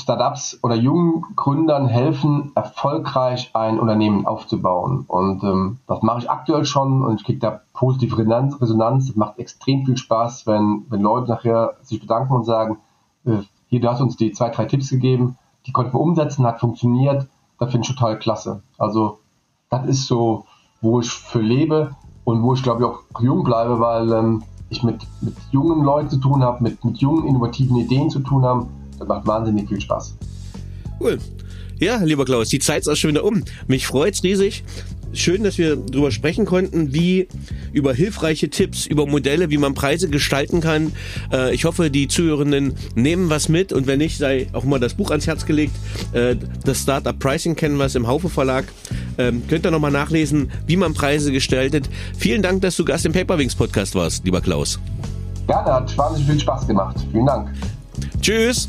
Startups oder jungen Gründern helfen, erfolgreich ein Unternehmen aufzubauen. Und ähm, das mache ich aktuell schon und ich kriege da positive Resonanz. Es macht extrem viel Spaß, wenn, wenn Leute nachher sich bedanken und sagen, äh, hier, du hast uns die zwei, drei Tipps gegeben, die konnten wir umsetzen, hat funktioniert. Das finde ich total klasse. Also, das ist so, wo ich für lebe und wo ich glaube ich auch jung bleibe, weil ähm, ich mit, mit jungen Leuten zu tun habe, mit, mit jungen, innovativen Ideen zu tun habe. Das macht wahnsinnig viel Spaß. Cool. Ja, lieber Klaus, die Zeit ist auch schon wieder um. Mich freut's riesig schön, dass wir darüber sprechen konnten, wie über hilfreiche Tipps, über Modelle, wie man Preise gestalten kann. Äh, ich hoffe, die Zuhörenden nehmen was mit und wenn nicht, sei auch mal das Buch ans Herz gelegt. Äh, das Startup Pricing kennen wir es im Haufe Verlag. Ähm, könnt ihr nochmal nachlesen, wie man Preise gestaltet. Vielen Dank, dass du Gast im Paperwings Podcast warst, lieber Klaus. Gerne, hat wahnsinnig viel Spaß gemacht. Vielen Dank. Tschüss.